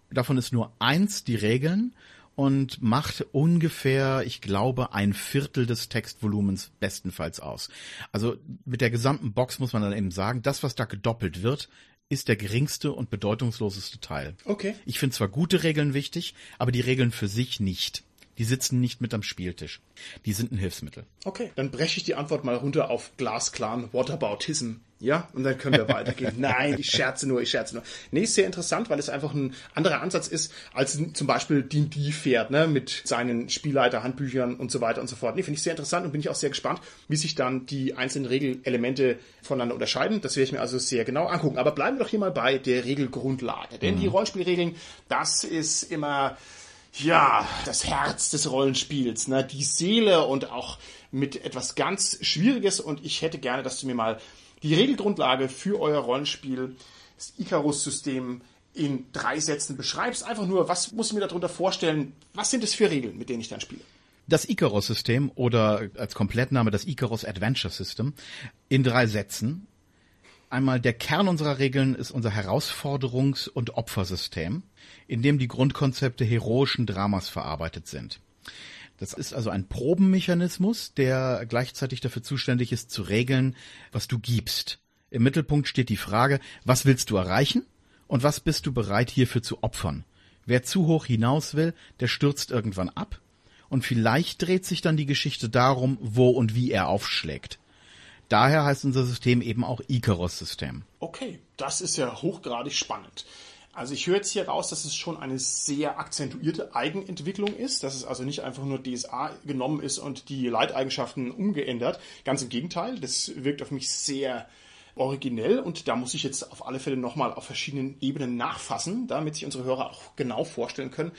S2: Davon ist nur eins die Regeln und macht ungefähr, ich glaube, ein Viertel des Textvolumens bestenfalls aus. Also mit der gesamten Box muss man dann eben sagen, das, was da gedoppelt wird, ist der geringste und bedeutungsloseste Teil.
S1: Okay.
S2: Ich finde zwar gute Regeln wichtig, aber die Regeln für sich nicht. Die sitzen nicht mit am Spieltisch. Die sind ein Hilfsmittel.
S1: Okay, dann breche ich die Antwort mal runter auf Glasklaren Whataboutism. Ja, und dann können wir weitergehen. *laughs* Nein, ich scherze nur, ich scherze nur. Nee, ist sehr interessant, weil es einfach ein anderer Ansatz ist, als zum Beispiel D&D fährt, ne, mit seinen Spielleiter, Handbüchern und so weiter und so fort. Nee, finde ich sehr interessant und bin ich auch sehr gespannt, wie sich dann die einzelnen Regelelemente voneinander unterscheiden. Das werde ich mir also sehr genau angucken. Aber bleiben wir doch hier mal bei der Regelgrundlage. Denn mhm. die Rollenspielregeln, das ist immer ja, das Herz des Rollenspiels, ne? die Seele und auch mit etwas ganz Schwieriges. Und ich hätte gerne, dass du mir mal die Regelgrundlage für euer Rollenspiel, das Icarus-System, in drei Sätzen beschreibst. Einfach nur, was muss ich mir darunter vorstellen? Was sind es für Regeln, mit denen ich dann spiele?
S2: Das Icarus-System oder als Komplettname das Icarus Adventure System in drei Sätzen. Einmal der Kern unserer Regeln ist unser Herausforderungs- und Opfersystem in dem die Grundkonzepte heroischen Dramas verarbeitet sind. Das ist also ein Probenmechanismus, der gleichzeitig dafür zuständig ist, zu regeln, was du gibst. Im Mittelpunkt steht die Frage, was willst du erreichen und was bist du bereit hierfür zu opfern? Wer zu hoch hinaus will, der stürzt irgendwann ab und vielleicht dreht sich dann die Geschichte darum, wo und wie er aufschlägt. Daher heißt unser System eben auch Icarus-System.
S1: Okay, das ist ja hochgradig spannend. Also ich höre jetzt hier raus, dass es schon eine sehr akzentuierte Eigenentwicklung ist, dass es also nicht einfach nur DSA genommen ist und die Leiteigenschaften umgeändert. Ganz im Gegenteil, das wirkt auf mich sehr originell und da muss ich jetzt auf alle Fälle nochmal auf verschiedenen Ebenen nachfassen, damit sich unsere Hörer auch genau vorstellen können,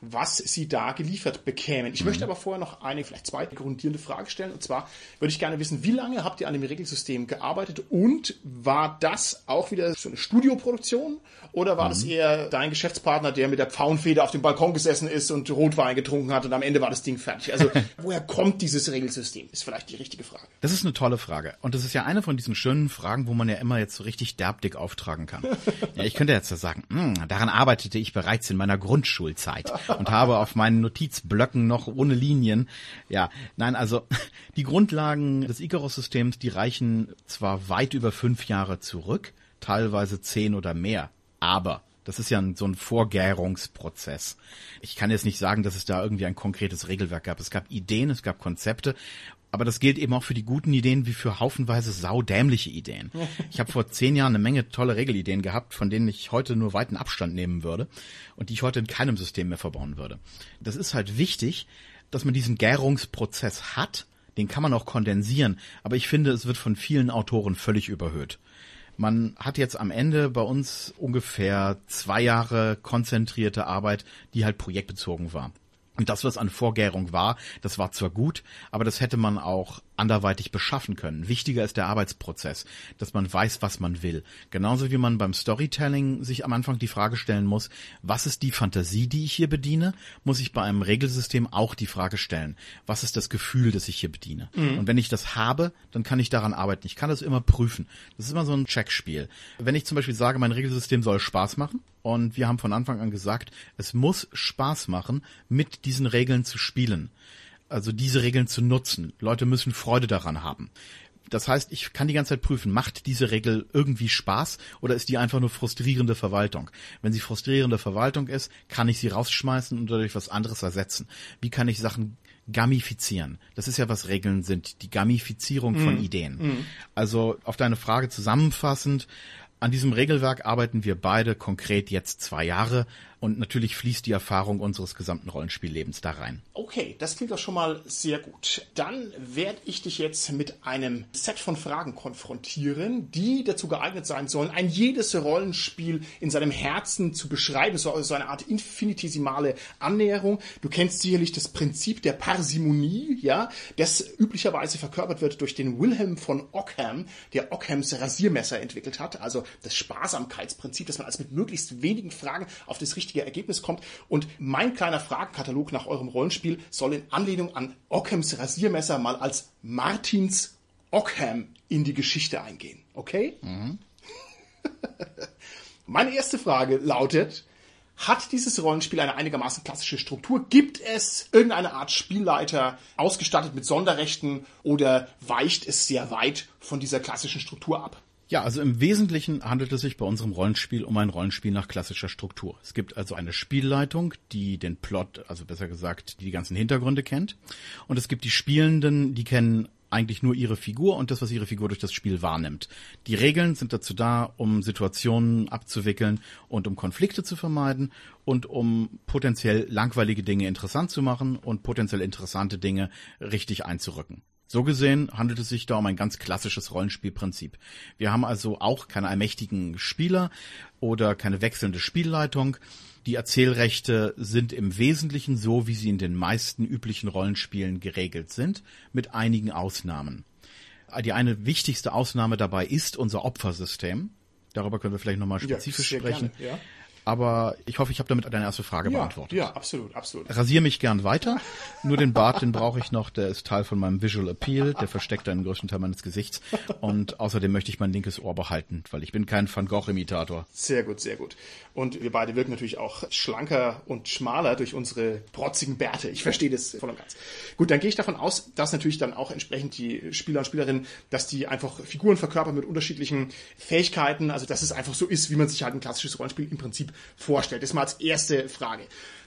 S1: was sie da geliefert bekämen. Ich mhm. möchte aber vorher noch eine, vielleicht zwei grundierende Frage stellen. Und zwar würde ich gerne wissen, wie lange habt ihr an dem Regelsystem gearbeitet und war das auch wieder so eine Studioproduktion oder war mhm. das eher dein Geschäftspartner, der mit der Pfauenfeder auf dem Balkon gesessen ist und Rotwein getrunken hat und am Ende war das Ding fertig? Also *laughs* woher kommt dieses Regelsystem? Ist vielleicht die richtige Frage.
S2: Das ist eine tolle Frage. Und das ist ja eine von diesen schönen Fragen, wo man ja immer jetzt so richtig derbdick auftragen kann. *laughs* ja, ich könnte jetzt sagen, mh, hm, daran arbeitete ich bereits in meiner Grundschulzeit und habe auf meinen Notizblöcken noch ohne Linien. Ja, nein, also *laughs* die Grundlagen des Icarus-Systems, die reichen zwar weit über fünf Jahre zurück, teilweise zehn oder mehr, aber das ist ja so ein Vorgärungsprozess. Ich kann jetzt nicht sagen, dass es da irgendwie ein konkretes Regelwerk gab. Es gab Ideen, es gab Konzepte aber das gilt eben auch für die guten Ideen wie für haufenweise saudämliche Ideen. *laughs* Ich habe vor zehn Jahren eine Menge tolle Regelideen gehabt, von denen ich heute nur weiten Abstand nehmen würde und die ich heute in keinem System mehr verbauen würde. Das ist halt wichtig, dass man diesen Gärungsprozess hat, den kann man auch kondensieren, aber ich finde, es wird von vielen Autoren völlig überhöht. Man hat jetzt am Ende bei uns ungefähr zwei Jahre konzentrierte Arbeit, die halt projektbezogen war. Und das, was an Vorgärung war, das war zwar gut, aber das hätte man auch anderweitig beschaffen können. Wichtiger ist der Arbeitsprozess, dass man weiß, was man will. Genauso wie man beim Storytelling sich am Anfang die Frage stellen muss, was ist die Fantasie, die ich hier bediene, muss ich bei einem Regelsystem auch die Frage stellen, was ist das Gefühl, das ich hier bediene. Mhm. Und wenn ich das habe, dann kann ich daran arbeiten. Ich kann das immer prüfen. Das ist immer so ein Checkspiel. Wenn ich zum Beispiel sage, mein Regelsystem soll Spaß machen, und wir haben von Anfang an gesagt, es muss Spaß machen, mit diesen Regeln zu spielen. Also diese Regeln zu nutzen. Leute müssen Freude daran haben. Das heißt, ich kann die ganze Zeit prüfen, macht diese Regel irgendwie Spaß oder ist die einfach nur frustrierende Verwaltung? Wenn sie frustrierende Verwaltung ist, kann ich sie rausschmeißen und dadurch was anderes ersetzen. Wie kann ich Sachen gamifizieren? Das ist ja, was Regeln sind, die Gamifizierung mm. von. Ideen. Mm. Also auf deine Frage zusammenfassend, an diesem Regelwerk arbeiten wir beide konkret jetzt zwei Jahre und natürlich fließt die Erfahrung unseres gesamten Rollenspiellebens da rein.
S1: Okay, das klingt doch schon mal sehr gut. Dann werde ich dich jetzt mit einem Set von Fragen konfrontieren, die dazu geeignet sein sollen, ein jedes Rollenspiel in seinem Herzen zu beschreiben, so, so eine Art infinitesimale Annäherung. Du kennst sicherlich das Prinzip der Parsimonie, ja, das üblicherweise verkörpert wird durch den Wilhelm von Ockham, der Ockhams Rasiermesser entwickelt hat, also das Sparsamkeitsprinzip, dass man als mit möglichst wenigen Fragen auf das richtige richtige Ergebnis kommt. Und mein kleiner Fragenkatalog nach eurem Rollenspiel soll in Anlehnung an Ockhams Rasiermesser mal als Martins Ockham in die Geschichte eingehen. Okay? Mhm. *laughs* Meine erste Frage lautet, hat dieses Rollenspiel eine einigermaßen klassische Struktur? Gibt es irgendeine Art Spielleiter ausgestattet mit Sonderrechten oder weicht es sehr weit von dieser klassischen Struktur ab?
S2: Ja, also im Wesentlichen handelt es sich bei unserem Rollenspiel um ein Rollenspiel nach klassischer Struktur. Es gibt also eine Spielleitung, die den Plot, also besser gesagt, die die ganzen Hintergründe kennt. Und es gibt die Spielenden, die kennen eigentlich nur ihre Figur und das, was ihre Figur durch das Spiel wahrnimmt. Die Regeln sind dazu da, um Situationen abzuwickeln und um Konflikte zu vermeiden und um potenziell langweilige Dinge interessant zu machen und potenziell interessante Dinge richtig einzurücken. So gesehen handelt es sich da um ein ganz klassisches Rollenspielprinzip. Wir haben also auch keine allmächtigen Spieler oder keine wechselnde Spielleitung. Die Erzählrechte sind im Wesentlichen so, wie sie in den meisten üblichen Rollenspielen geregelt sind, mit einigen Ausnahmen. Die eine wichtigste Ausnahme dabei ist unser Opfersystem. Darüber können wir vielleicht nochmal spezifisch ja, sprechen. Gerne, ja. Aber ich hoffe, ich habe damit deine erste Frage
S1: ja,
S2: beantwortet.
S1: Ja, absolut, absolut.
S2: Rasiere mich gern weiter. Nur den Bart, den brauche ich noch. Der ist Teil von meinem Visual Appeal. Der versteckt einen größten Teil meines Gesichts. Und außerdem möchte ich mein linkes Ohr behalten, weil ich bin kein Van Gogh-Imitator.
S1: Sehr gut, sehr gut. Und wir beide wirken natürlich auch schlanker und schmaler durch unsere protzigen Bärte. Ich verstehe das voll und ganz. Gut, dann gehe ich davon aus, dass natürlich dann auch entsprechend die Spieler und Spielerinnen, dass die einfach Figuren verkörpern mit unterschiedlichen Fähigkeiten. Also dass es einfach so ist, wie man sich halt ein klassisches Rollenspiel im Prinzip vorstellt. Das mal als erste Frage.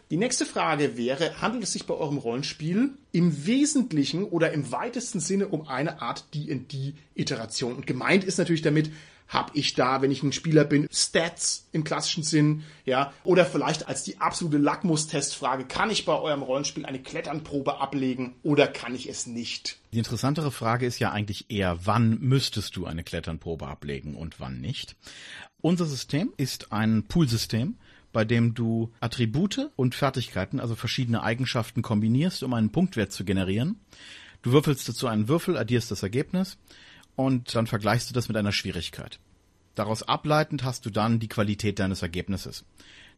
S1: Die nächste Frage wäre, handelt es sich bei eurem Rollenspiel im Wesentlichen oder im weitesten Sinne um eine Art D&D-Iteration? Und gemeint ist natürlich damit, Hab ich da, wenn ich ein Spieler bin, Stats im klassischen Sinn, ja? Oder vielleicht als die absolute Lackmustestfrage, kann ich bei eurem Rollenspiel eine Kletternprobe ablegen oder kann ich es nicht?
S2: Die interessantere Frage ist ja eigentlich eher, wann müsstest du eine Kletternprobe ablegen und wann nicht? Unser System ist ein Poolsystem, bei dem du Attribute und Fertigkeiten, also verschiedene Eigenschaften kombinierst, um einen Punktwert zu generieren. Du würfelst dazu einen Würfel, addierst das Ergebnis und dann vergleichst du das mit einer Schwierigkeit. Daraus ableitend hast du dann die Qualität deines Ergebnisses.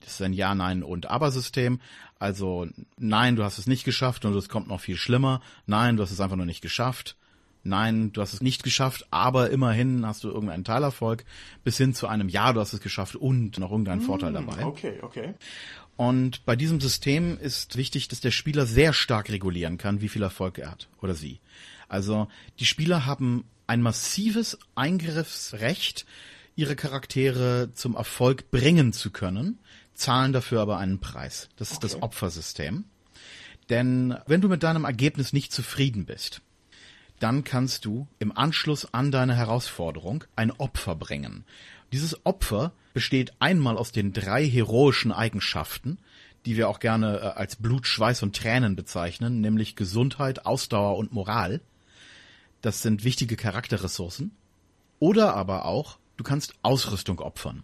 S2: Das ist ein Ja, Nein und Aber-System. Also nein, du hast es nicht geschafft und es kommt noch viel schlimmer. Nein, du hast es einfach nur nicht geschafft. Nein, du hast es nicht geschafft, aber immerhin hast du irgendeinen Teilerfolg, bis hin zu einem Ja, du hast es geschafft und noch irgendeinen mm, Vorteil dabei.
S1: Okay, okay.
S2: Und bei diesem System ist wichtig, dass der Spieler sehr stark regulieren kann, wie viel Erfolg er hat oder sie. Also die Spieler haben ein massives Eingriffsrecht, ihre Charaktere zum Erfolg bringen zu können, zahlen dafür aber einen Preis. Das ist okay. das Opfersystem. Denn wenn du mit deinem Ergebnis nicht zufrieden bist, dann kannst du im Anschluss an deine Herausforderung ein Opfer bringen. Dieses Opfer besteht einmal aus den drei heroischen Eigenschaften, die wir auch gerne äh, als Blut, Schweiß und Tränen bezeichnen, nämlich Gesundheit, Ausdauer und Moral. Das sind wichtige Charakterressourcen. Oder aber auch, du kannst Ausrüstung opfern.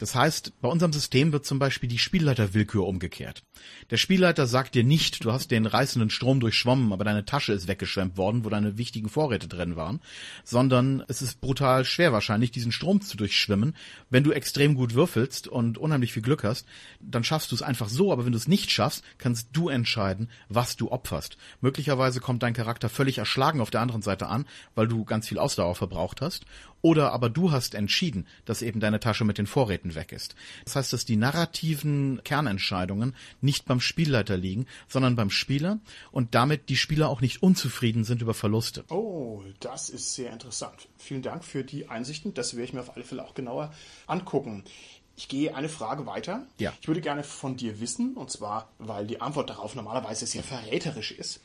S2: Das heißt, bei unserem System wird zum Beispiel die Spielleiterwillkür umgekehrt. Der Spielleiter sagt dir nicht, du hast den reißenden Strom durchschwommen, aber deine Tasche ist weggeschwemmt worden, wo deine wichtigen Vorräte drin waren, sondern es ist brutal schwer wahrscheinlich, diesen Strom zu durchschwimmen. Wenn du extrem gut würfelst und unheimlich viel Glück hast, dann schaffst du es einfach so, aber wenn du es nicht schaffst, kannst du entscheiden, was du opferst. Möglicherweise kommt dein Charakter völlig erschlagen auf der anderen Seite an, weil du ganz viel Ausdauer verbraucht hast, oder aber du hast entschieden, dass eben deine Tasche mit den Vorräten weg ist. Das heißt, dass die narrativen Kernentscheidungen nicht beim Spielleiter liegen, sondern beim Spieler und damit die Spieler auch nicht unzufrieden sind über Verluste.
S1: Oh, das ist sehr interessant. Vielen Dank für die Einsichten. Das werde ich mir auf alle Fälle auch genauer angucken. Ich gehe eine Frage weiter.
S2: Ja.
S1: Ich würde gerne von dir wissen, und zwar, weil die Antwort darauf normalerweise sehr verräterisch ist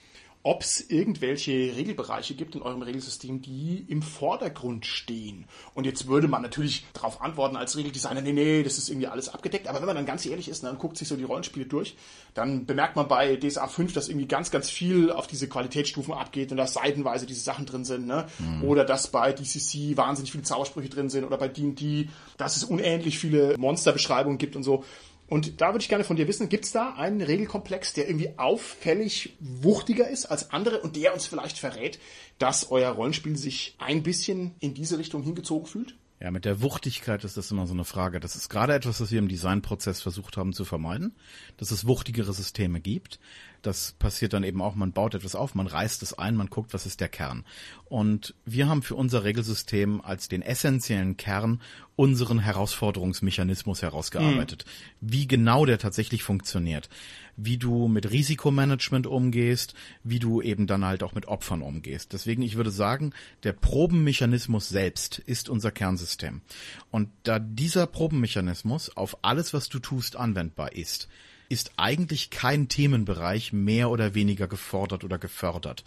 S1: ob es irgendwelche Regelbereiche gibt in eurem Regelsystem, die im Vordergrund stehen. Und jetzt würde man natürlich darauf antworten als Regeldesigner, nee, nee, das ist irgendwie alles abgedeckt. Aber wenn man dann ganz ehrlich ist, dann guckt sich so die Rollenspiele durch, dann bemerkt man bei DSA 5, dass irgendwie ganz, ganz viel auf diese Qualitätsstufen abgeht und dass seitenweise diese Sachen drin sind. Ne? Mhm. Oder dass bei DCC wahnsinnig viele Zaubersprüche drin sind oder bei D&D, dass es unendlich viele Monsterbeschreibungen gibt und so. Und da würde ich gerne von dir wissen, gibt es da einen Regelkomplex, der irgendwie auffällig wuchtiger ist als andere und der uns vielleicht verrät, dass euer Rollenspiel sich ein bisschen in diese Richtung hingezogen fühlt?
S2: Ja, mit der Wuchtigkeit ist das immer so eine Frage. Das ist gerade etwas, was wir im Designprozess versucht haben zu vermeiden, dass es wuchtigere Systeme gibt. Das passiert dann eben auch, man baut etwas auf, man reißt es ein, man guckt, was ist der Kern. Und wir haben für unser Regelsystem als den essentiellen Kern unseren Herausforderungsmechanismus herausgearbeitet. Mhm. Wie genau der tatsächlich funktioniert. Wie du mit Risikomanagement umgehst, wie du eben dann halt auch mit Opfern umgehst. Deswegen, ich würde sagen, der Probenmechanismus selbst ist unser Kernsystem. Und da dieser Probenmechanismus auf alles, was du tust, anwendbar ist, ist eigentlich kein Themenbereich mehr oder weniger gefordert oder gefördert.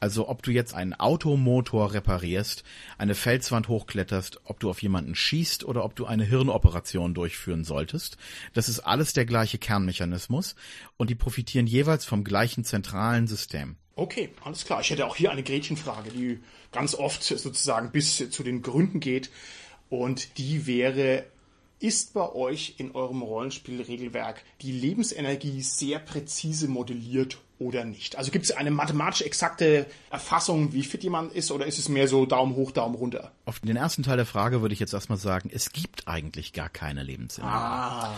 S2: Also ob du jetzt einen Automotor reparierst, eine Felswand hochkletterst, ob du auf jemanden schießt oder ob du eine Hirnoperation durchführen solltest, das ist alles der gleiche Kernmechanismus und die profitieren jeweils vom gleichen zentralen System.
S1: Okay, alles klar. Ich hätte auch hier eine Gretchenfrage, die ganz oft sozusagen bis zu den Gründen geht. Und die wäre, ist bei euch in eurem Rollenspielregelwerk die Lebensenergie sehr präzise modelliert oder nicht? Also gibt es eine mathematisch exakte Erfassung, wie fit jemand ist, oder ist es mehr so Daumen hoch, Daumen runter?
S2: Auf den ersten Teil der Frage würde ich jetzt erstmal sagen, es gibt eigentlich gar keine Lebensenergie.
S1: Ah,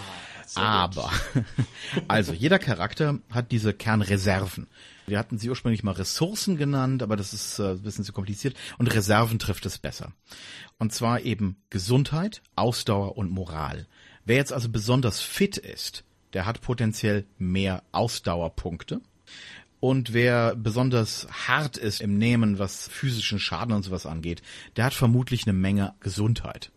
S2: Aber, *laughs* also jeder Charakter hat diese Kernreserven. Wir hatten sie ursprünglich mal Ressourcen genannt, aber das ist äh, ein bisschen zu kompliziert. Und Reserven trifft es besser. Und zwar eben Gesundheit, Ausdauer und Moral. Wer jetzt also besonders fit ist, der hat potenziell mehr Ausdauerpunkte. Und wer besonders hart ist im Nehmen, was physischen Schaden und sowas angeht, der hat vermutlich eine Menge Gesundheit.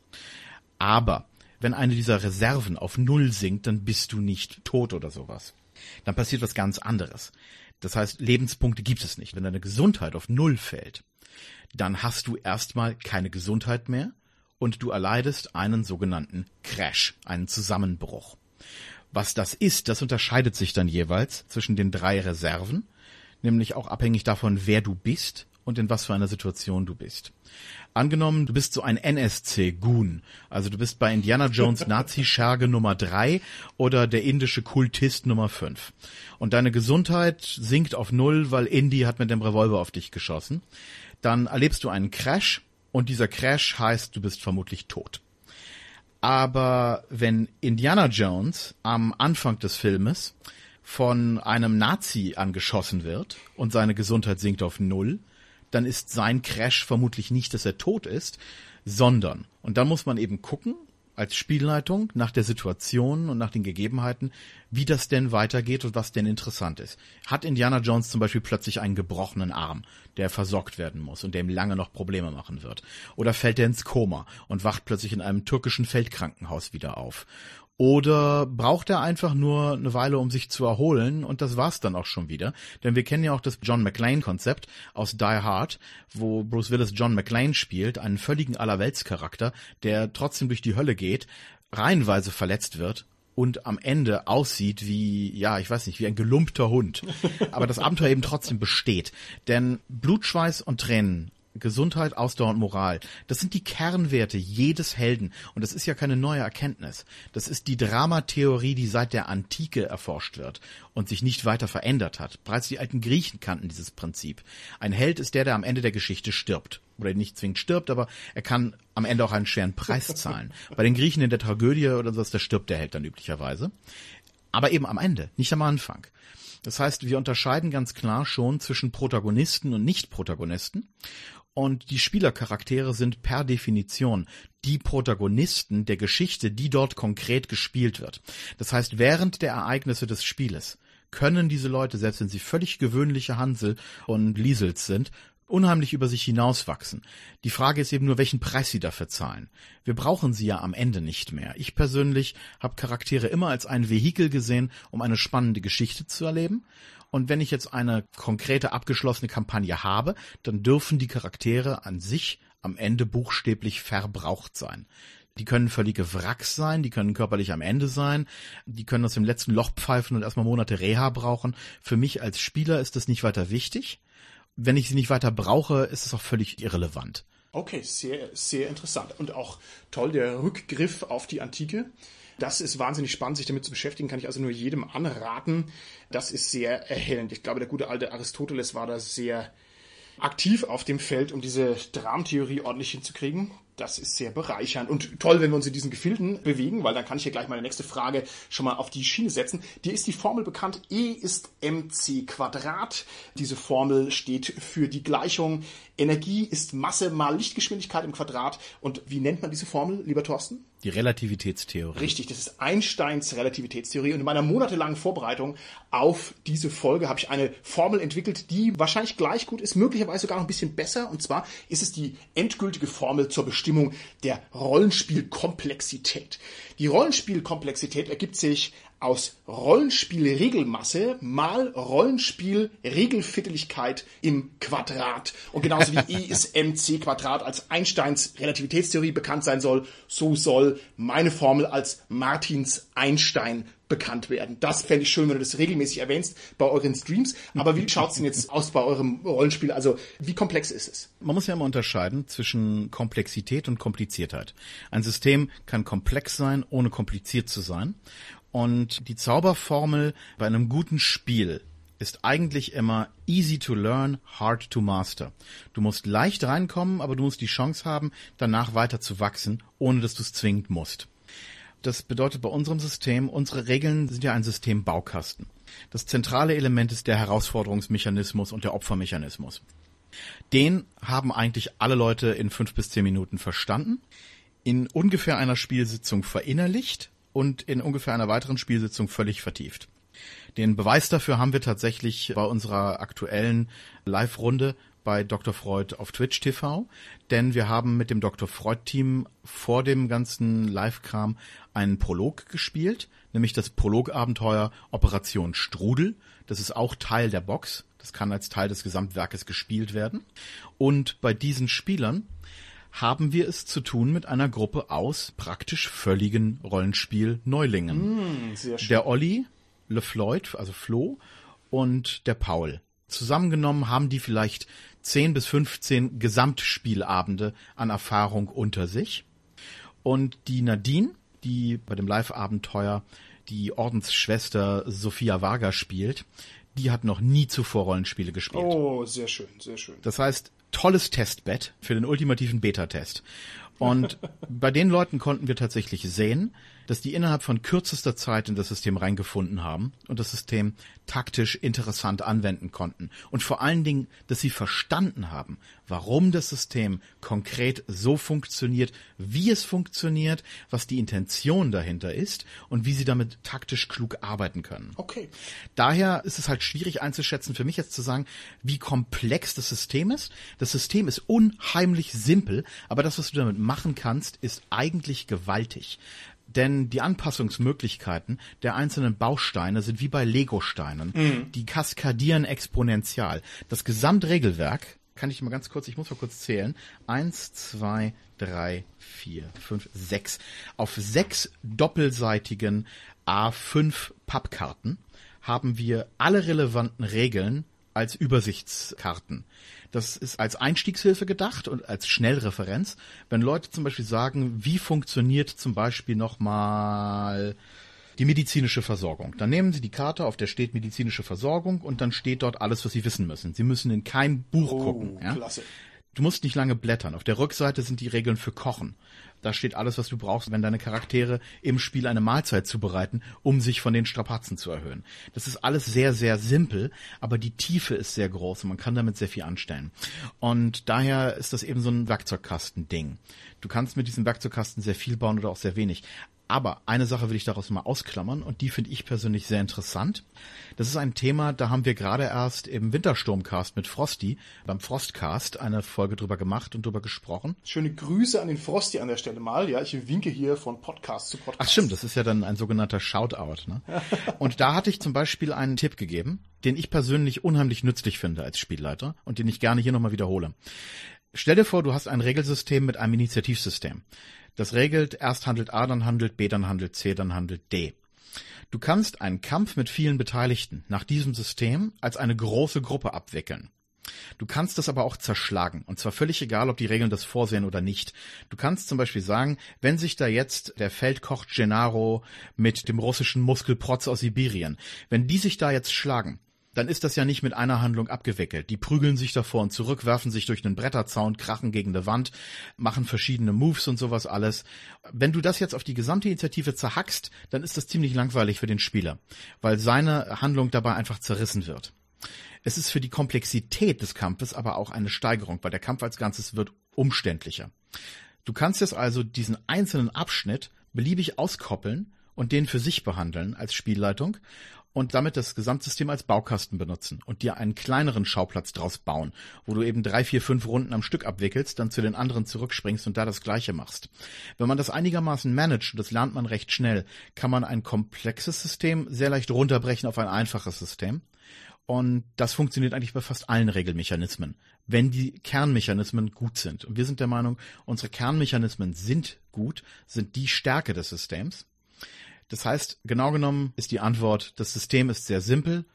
S2: Aber wenn eine dieser Reserven auf Null sinkt, dann bist du nicht tot oder sowas. Dann passiert was ganz anderes. Das heißt, Lebenspunkte gibt es nicht. Wenn deine Gesundheit auf Null fällt, dann hast du erstmal keine Gesundheit mehr und du erleidest einen sogenannten Crash, einen Zusammenbruch. Was das ist, das unterscheidet sich dann jeweils zwischen den drei Reserven, nämlich auch abhängig davon, wer du bist und in was für einer Situation du bist. Angenommen, du bist so ein NSC-Goon, also du bist bei Indiana Jones *laughs* Nazi-Scherge Nummer drei oder der indische Kultist Nummer fünf. Und deine Gesundheit sinkt auf null, weil Indy hat mit dem Revolver auf dich geschossen. Dann erlebst du einen Crash und dieser Crash heißt, du bist vermutlich tot. Aber wenn Indiana Jones am Anfang des Filmes von einem Nazi angeschossen wird und seine Gesundheit sinkt auf Null, dann ist sein Crash vermutlich nicht, dass er tot ist, sondern, und dann muss man eben gucken, als Spielleitung nach der Situation und nach den Gegebenheiten, wie das denn weitergeht und was denn interessant ist. Hat Indiana Jones zum Beispiel plötzlich einen gebrochenen Arm, der versorgt werden muss und der ihm lange noch Probleme machen wird? Oder fällt er ins Koma und wacht plötzlich in einem türkischen Feldkrankenhaus wieder auf? Oder braucht er einfach nur eine Weile, um sich zu erholen und das war's dann auch schon wieder? Denn wir kennen ja auch das John McClane-Konzept aus Die Hard, wo Bruce Willis John McClane spielt, einen völligen Allerweltscharakter, der trotzdem durch die Hölle geht, reihenweise verletzt wird und am Ende aussieht wie, ja, ich weiß nicht, wie ein gelumpter Hund. Aber das Abenteuer eben trotzdem besteht. Denn Blutschweiß und Tränen Gesundheit, Ausdauer und Moral. Das sind die Kernwerte jedes Helden. Und das ist ja keine neue Erkenntnis. Das ist die Dramatheorie, die seit der Antike erforscht wird und sich nicht weiter verändert hat. Bereits die alten Griechen kannten dieses Prinzip. Ein Held ist der, der am Ende der Geschichte stirbt. Oder nicht zwingend stirbt, aber er kann am Ende auch einen schweren Preis zahlen. *laughs* Bei den Griechen in der Tragödie oder sowas, da stirbt der Held dann üblicherweise. Aber eben am Ende, nicht am Anfang. Das heißt, wir unterscheiden ganz klar schon zwischen Protagonisten und Nicht-Protagonisten. Und die Spielercharaktere sind per Definition die Protagonisten der Geschichte, die dort konkret gespielt wird. Das heißt, während der Ereignisse des Spieles können diese Leute, selbst wenn sie völlig gewöhnliche Hansel und Liesels sind, unheimlich über sich hinauswachsen. Die Frage ist eben nur, welchen Preis sie dafür zahlen. Wir brauchen sie ja am Ende nicht mehr. Ich persönlich habe Charaktere immer als ein Vehikel gesehen, um eine spannende Geschichte zu erleben. Und wenn ich jetzt eine konkrete abgeschlossene Kampagne habe, dann dürfen die Charaktere an sich am Ende buchstäblich verbraucht sein. Die können völlige Wracks sein, die können körperlich am Ende sein, die können aus dem letzten Loch pfeifen und erstmal Monate Reha brauchen. Für mich als Spieler ist das nicht weiter wichtig. Wenn ich sie nicht weiter brauche, ist es auch völlig irrelevant.
S1: Okay, sehr, sehr interessant. Und auch toll der Rückgriff auf die Antike. Das ist wahnsinnig spannend, sich damit zu beschäftigen, kann ich also nur jedem anraten. Das ist sehr erhellend. Ich glaube, der gute alte Aristoteles war da sehr aktiv auf dem Feld, um diese Dramtheorie ordentlich hinzukriegen. Das ist sehr bereichernd und toll, wenn wir uns in diesen Gefilden bewegen, weil dann kann ich hier gleich meine nächste Frage schon mal auf die Schiene setzen. Dir ist die Formel bekannt, E ist mc Quadrat. Diese Formel steht für die Gleichung Energie ist Masse mal Lichtgeschwindigkeit im Quadrat. Und wie nennt man diese Formel, lieber Thorsten?
S2: Die Relativitätstheorie.
S1: Richtig, das ist Einsteins Relativitätstheorie. Und in meiner monatelangen Vorbereitung auf diese Folge habe ich eine Formel entwickelt, die wahrscheinlich gleich gut ist, möglicherweise sogar noch ein bisschen besser. Und zwar ist es die endgültige Formel zur Bestimmung der Rollenspielkomplexität. Die Rollenspielkomplexität ergibt sich aus Rollenspielregelmasse mal Rollenspielregelvierteligkeit im Quadrat. Und genauso wie E ist mc Quadrat als Einsteins Relativitätstheorie bekannt sein soll, so soll meine Formel als Martins Einstein bekannt werden. Das fände ich schön, wenn du das regelmäßig erwähnst bei euren Streams. Aber wie schaut's denn jetzt aus bei eurem Rollenspiel? Also wie komplex ist es?
S2: Man muss ja immer unterscheiden zwischen Komplexität und Kompliziertheit. Ein System kann komplex sein, ohne kompliziert zu sein. Und die Zauberformel bei einem guten Spiel ist eigentlich immer easy to learn, hard to master. Du musst leicht reinkommen, aber du musst die Chance haben, danach weiter zu wachsen, ohne dass du es zwingend musst. Das bedeutet bei unserem System, unsere Regeln sind ja ein Systembaukasten. Das zentrale Element ist der Herausforderungsmechanismus und der Opfermechanismus. Den haben eigentlich alle Leute in fünf bis zehn Minuten verstanden, in ungefähr einer Spielsitzung verinnerlicht und in ungefähr einer weiteren Spielsitzung völlig vertieft. Den Beweis dafür haben wir tatsächlich bei unserer aktuellen Live-Runde bei Dr. Freud auf Twitch TV, denn wir haben mit dem Dr. Freud Team vor dem ganzen Live-Kram einen Prolog gespielt, nämlich das Prolog-Abenteuer Operation Strudel. Das ist auch Teil der Box. Das kann als Teil des Gesamtwerkes gespielt werden. Und bei diesen Spielern haben wir es zu tun mit einer Gruppe aus praktisch völligen Rollenspiel-Neulingen.
S1: Mm.
S2: Der Olli, LeFloid, also Flo, und der Paul. Zusammengenommen haben die vielleicht 10 bis 15 Gesamtspielabende an Erfahrung unter sich. Und die Nadine, die bei dem Live-Abenteuer die Ordensschwester Sophia Varga spielt, die hat noch nie zuvor Rollenspiele gespielt.
S1: Oh, sehr schön, sehr schön.
S2: Das heißt, tolles Testbett für den ultimativen Beta-Test. Und *laughs* bei den Leuten konnten wir tatsächlich sehen, dass die innerhalb von kürzester Zeit in das System reingefunden haben und das System taktisch interessant anwenden konnten. Und vor allen Dingen, dass sie verstanden haben, warum das System konkret so funktioniert, wie es funktioniert, was die Intention dahinter ist und wie sie damit taktisch klug arbeiten können.
S1: Okay.
S2: Daher ist es halt schwierig einzuschätzen, für mich jetzt zu sagen, wie komplex das System ist. Das System ist unheimlich simpel, aber das, was du damit machen kannst, ist eigentlich gewaltig. Denn die Anpassungsmöglichkeiten der einzelnen Bausteine sind wie bei Lego-Steinen. Die kaskadieren exponentiell. Das Gesamtregelwerk kann ich mal ganz kurz, ich muss mal kurz zählen. Eins, zwei, drei, vier, fünf, sechs. Auf sechs doppelseitigen A5 Pappkarten haben wir alle relevanten Regeln als Übersichtskarten. Das ist als Einstiegshilfe gedacht und als Schnellreferenz. Wenn Leute zum Beispiel sagen, wie funktioniert zum Beispiel nochmal die medizinische Versorgung. Dann nehmen Sie die Karte, auf der steht medizinische Versorgung und dann steht dort alles, was Sie wissen müssen. Sie müssen in kein Buch
S1: Oh,
S2: gucken. Ja?
S1: klasse.
S2: Du musst nicht lange blättern. Auf der Rückseite sind die Regeln für Kochen. Da steht alles, was du brauchst, wenn deine Charaktere im Spiel eine Mahlzeit zubereiten, um sich von den Strapazen zu erhöhen. Das ist alles sehr, sehr simpel, aber die Tiefe ist sehr groß und man kann damit sehr viel anstellen. Und daher ist das eben so ein Werkzeugkasten-Ding. Du kannst mit diesem Werkzeugkasten sehr viel bauen oder auch sehr wenig. Aber eine Sache will ich daraus mal ausklammern und die finde ich persönlich sehr interessant. Das ist ein Thema, da haben wir gerade erst im Wintersturmcast mit Frosty, beim Frostcast, eine Folge drüber gemacht und drüber gesprochen.
S1: Schöne Grüße an den Frosty an der Stelle mal. Ja, ich winke hier von Podcast zu Podcast.
S2: Ach stimmt, das ist ja dann ein sogenannter Shoutout. Ne? *laughs* Und da hatte ich zum Beispiel einen Tipp gegeben, den ich persönlich unheimlich nützlich finde als Spielleiter und den ich gerne hier nochmal wiederhole. Stell dir vor, du hast ein Regelsystem mit einem Initiativsystem. Das regelt, erst handelt A, dann handelt B, dann handelt C, dann handelt D. Du kannst einen Kampf mit vielen Beteiligten nach diesem System als eine große Gruppe abwickeln. Du kannst das aber auch zerschlagen. Und zwar völlig egal, ob die Regeln das vorsehen oder nicht. Du kannst zum Beispiel sagen, wenn sich da jetzt der Feldkoch Gennaro mit dem russischen Muskelprotz aus Sibirien, wenn die sich da jetzt schlagen, dann ist das ja nicht mit einer Handlung abgewickelt. Die prügeln sich davor und zurück, werfen sich durch einen Bretterzaun, krachen gegen eine Wand, machen verschiedene Moves und sowas alles. Wenn du das jetzt auf die gesamte Initiative zerhackst, dann ist das ziemlich langweilig für den Spieler, weil seine Handlung dabei einfach zerrissen wird. Es ist für die Komplexität des Kampfes aber auch eine Steigerung, weil der Kampf als Ganzes wird umständlicher. Du kannst jetzt also diesen einzelnen Abschnitt beliebig auskoppeln und den für sich behandeln als Spielleitung und damit das Gesamtsystem als Baukasten benutzen und dir einen kleineren Schauplatz draus bauen, wo du eben drei, vier, fünf Runden am Stück abwickelst, dann zu den anderen zurückspringst und da das Gleiche machst. Wenn man das einigermaßen managt, und das lernt man recht schnell, kann man ein komplexes System sehr leicht runterbrechen auf ein einfaches System. Und das funktioniert eigentlich bei fast allen Regelmechanismen, wenn die Kernmechanismen gut sind. Und wir sind der Meinung, unsere Kernmechanismen sind gut, sind die Stärke des Systems. Das heißt, genau genommen ist die Antwort, das System ist sehr simpel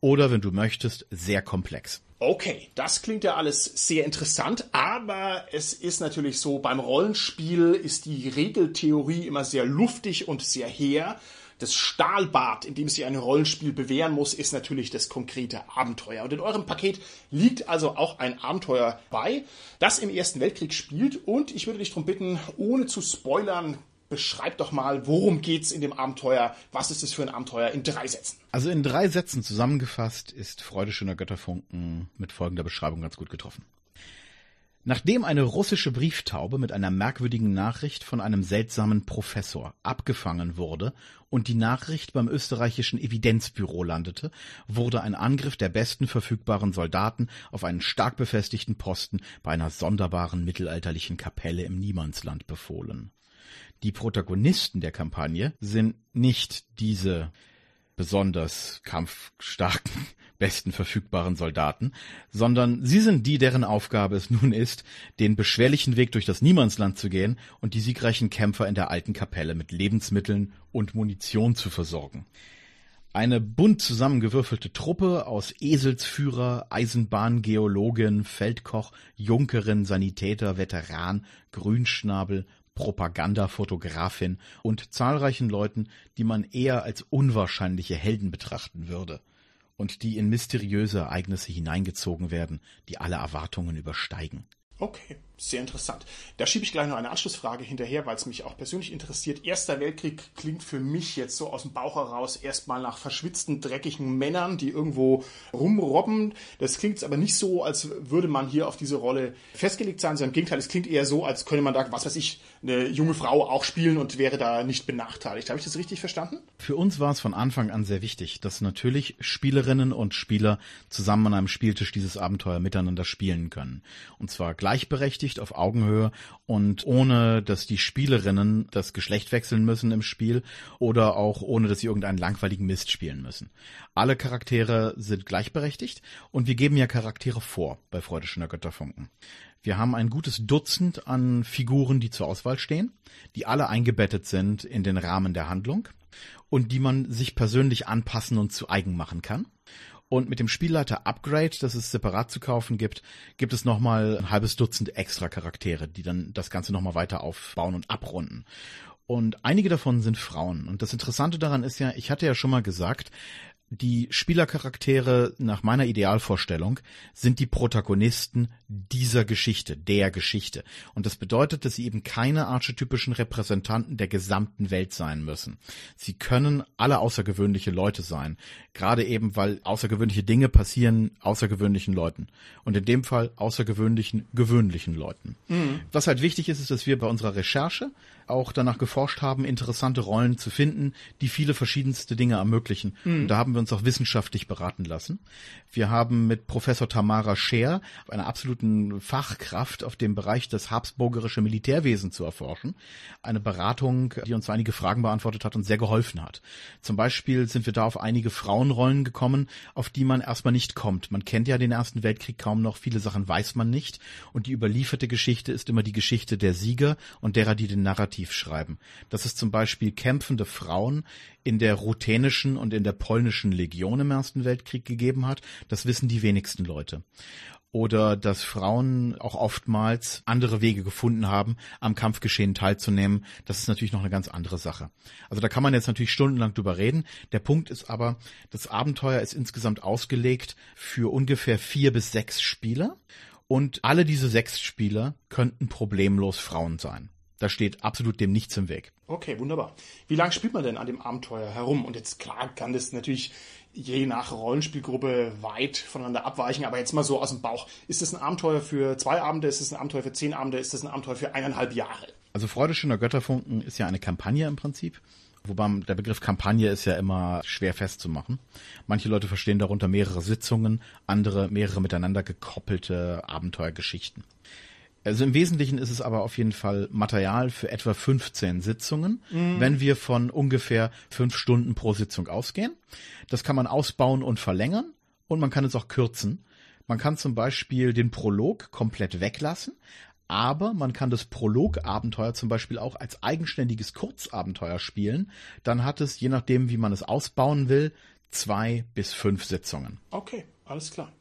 S2: oder, wenn du möchtest, sehr komplex.
S1: Okay, das klingt ja alles sehr interessant, aber es ist natürlich so, beim Rollenspiel ist die Regeltheorie immer sehr luftig und sehr hehr. Das Stahlbad, in dem sich ein Rollenspiel bewähren muss, ist natürlich das konkrete Abenteuer. Und in eurem Paket liegt also auch ein Abenteuer bei, das im Ersten Weltkrieg spielt. Und ich würde dich darum bitten, ohne zu spoilern, beschreib doch mal, worum geht's in dem Abenteuer? Was ist es für ein Abenteuer in drei Sätzen?
S2: Also in drei Sätzen zusammengefasst ist Freude schöner Götterfunken mit folgender Beschreibung ganz gut getroffen. Nachdem eine russische Brieftaube mit einer merkwürdigen Nachricht von einem seltsamen Professor abgefangen wurde und die Nachricht beim österreichischen Evidenzbüro landete, wurde ein Angriff der besten verfügbaren Soldaten auf einen stark befestigten Posten bei einer sonderbaren mittelalterlichen Kapelle im Niemandsland befohlen. Die Protagonisten der Kampagne sind nicht diese besonders kampfstarken, *laughs* besten verfügbaren Soldaten, sondern sie sind die, deren Aufgabe es nun ist, den beschwerlichen Weg durch das Niemandsland zu gehen und die siegreichen Kämpfer in der alten Kapelle mit Lebensmitteln und Munition zu versorgen. Eine bunt zusammengewürfelte Truppe aus Eselsführer, Eisenbahngeologin, Feldkoch, Junkerin, Sanitäter, Veteran, Grünschnabel, Propagandafotografin und zahlreichen Leuten, die man eher als unwahrscheinliche Helden betrachten würde und die in mysteriöse Ereignisse hineingezogen werden, die alle Erwartungen übersteigen.
S1: Okay, sehr interessant. Da schiebe ich gleich noch eine Anschlussfrage hinterher, weil es mich auch persönlich interessiert. Erster Weltkrieg klingt für mich jetzt so aus dem Bauch heraus erstmal nach verschwitzten, dreckigen Männern, die irgendwo rumrobben. Das klingt aber nicht so, als würde man hier auf diese Rolle festgelegt sein, sondern im Gegenteil, es klingt eher so, als könnte man da, was weiß ich, eine junge Frau auch spielen und wäre da nicht benachteiligt. Habe ich das richtig verstanden?
S2: Für uns war es von Anfang an sehr wichtig, dass natürlich Spielerinnen und Spieler zusammen an einem Spieltisch dieses Abenteuer miteinander spielen können. Und zwar gleichberechtigt auf Augenhöhe und ohne, dass die Spielerinnen das Geschlecht wechseln müssen im Spiel oder auch ohne, dass sie irgendeinen langweiligen Mist spielen müssen. Alle Charaktere sind gleichberechtigt und wir geben ja Charaktere vor bei Freude schöner Götterfunken. Wir haben ein gutes Dutzend an Figuren, die zur Auswahl stehen, die alle eingebettet sind in den Rahmen der Handlung und die man sich persönlich anpassen und zu eigen machen kann. Und mit dem Spielleiter Upgrade, das es separat zu kaufen gibt, gibt es nochmal ein halbes Dutzend extra Charaktere, die dann das Ganze nochmal weiter aufbauen und abrunden. Und einige davon sind Frauen. Und das Interessante daran ist ja, ich hatte ja schon mal gesagt, die Spielercharaktere nach meiner Idealvorstellung sind die Protagonisten dieser Geschichte, der Geschichte. Und das bedeutet, dass sie eben keine archetypischen Repräsentanten der gesamten Welt sein müssen. Sie können alle außergewöhnliche Leute sein. Gerade eben, weil außergewöhnliche Dinge passieren außergewöhnlichen Leuten. Und in dem Fall außergewöhnlichen, gewöhnlichen Leuten. Mhm. Was halt wichtig ist, ist, dass wir bei unserer Recherche auch danach geforscht haben, interessante Rollen zu finden, die viele verschiedenste Dinge ermöglichen. Mhm. Und da haben wir uns auch wissenschaftlich beraten lassen. Wir haben mit Professor Tamara Scher, einer absoluten Fachkraft auf dem Bereich des habsburgerische Militärwesen zu erforschen, eine Beratung, die uns einige Fragen beantwortet hat und sehr geholfen hat. Zum Beispiel sind wir da auf einige Frauenrollen gekommen, auf die man erstmal nicht kommt. Man kennt ja den Ersten Weltkrieg kaum noch, viele Sachen weiß man nicht und die überlieferte Geschichte ist immer die Geschichte der Sieger und derer, die den Narrativ schreiben. Das ist zum Beispiel kämpfende Frauen in der ruthenischen und in der polnischen Legion im Ersten Weltkrieg gegeben hat. Das wissen die wenigsten Leute oder dass Frauen auch oftmals andere Wege gefunden haben, am Kampfgeschehen teilzunehmen. Das ist natürlich noch eine ganz andere Sache. Also da kann man jetzt natürlich stundenlang drüber reden. Der Punkt ist aber, das Abenteuer ist insgesamt ausgelegt für ungefähr vier bis sechs Spieler und alle diese sechs Spieler könnten problemlos Frauen sein. Da steht absolut dem nichts im Weg.
S1: Okay, wunderbar. Wie lange spielt man denn an dem Abenteuer herum? Und jetzt klar kann das natürlich je nach Rollenspielgruppe weit voneinander abweichen, aber jetzt mal so aus dem Bauch. Ist das ein Abenteuer für zwei Abende? Ist das ein Abenteuer für zehn Abende? Ist das ein Abenteuer für eineinhalb Jahre?
S2: Also Freude schöner Götterfunken ist ja eine Kampagne im Prinzip. Wobei der Begriff Kampagne ist ja immer schwer festzumachen. Manche Leute verstehen darunter mehrere Sitzungen, andere mehrere miteinander gekoppelte Abenteuergeschichten. Also im Wesentlichen ist es aber auf jeden Fall Material für etwa 15 Sitzungen, mhm. wenn wir von ungefähr fünf Stunden pro Sitzung ausgehen. Das kann man ausbauen und verlängern und man kann es auch kürzen. Man kann zum Beispiel den Prolog komplett weglassen, aber man kann das Prolog-Abenteuer zum Beispiel auch als eigenständiges Kurzabenteuer spielen. Dann hat es, je nachdem, wie man es ausbauen will, zwei bis fünf Sitzungen.
S1: Okay, alles klar.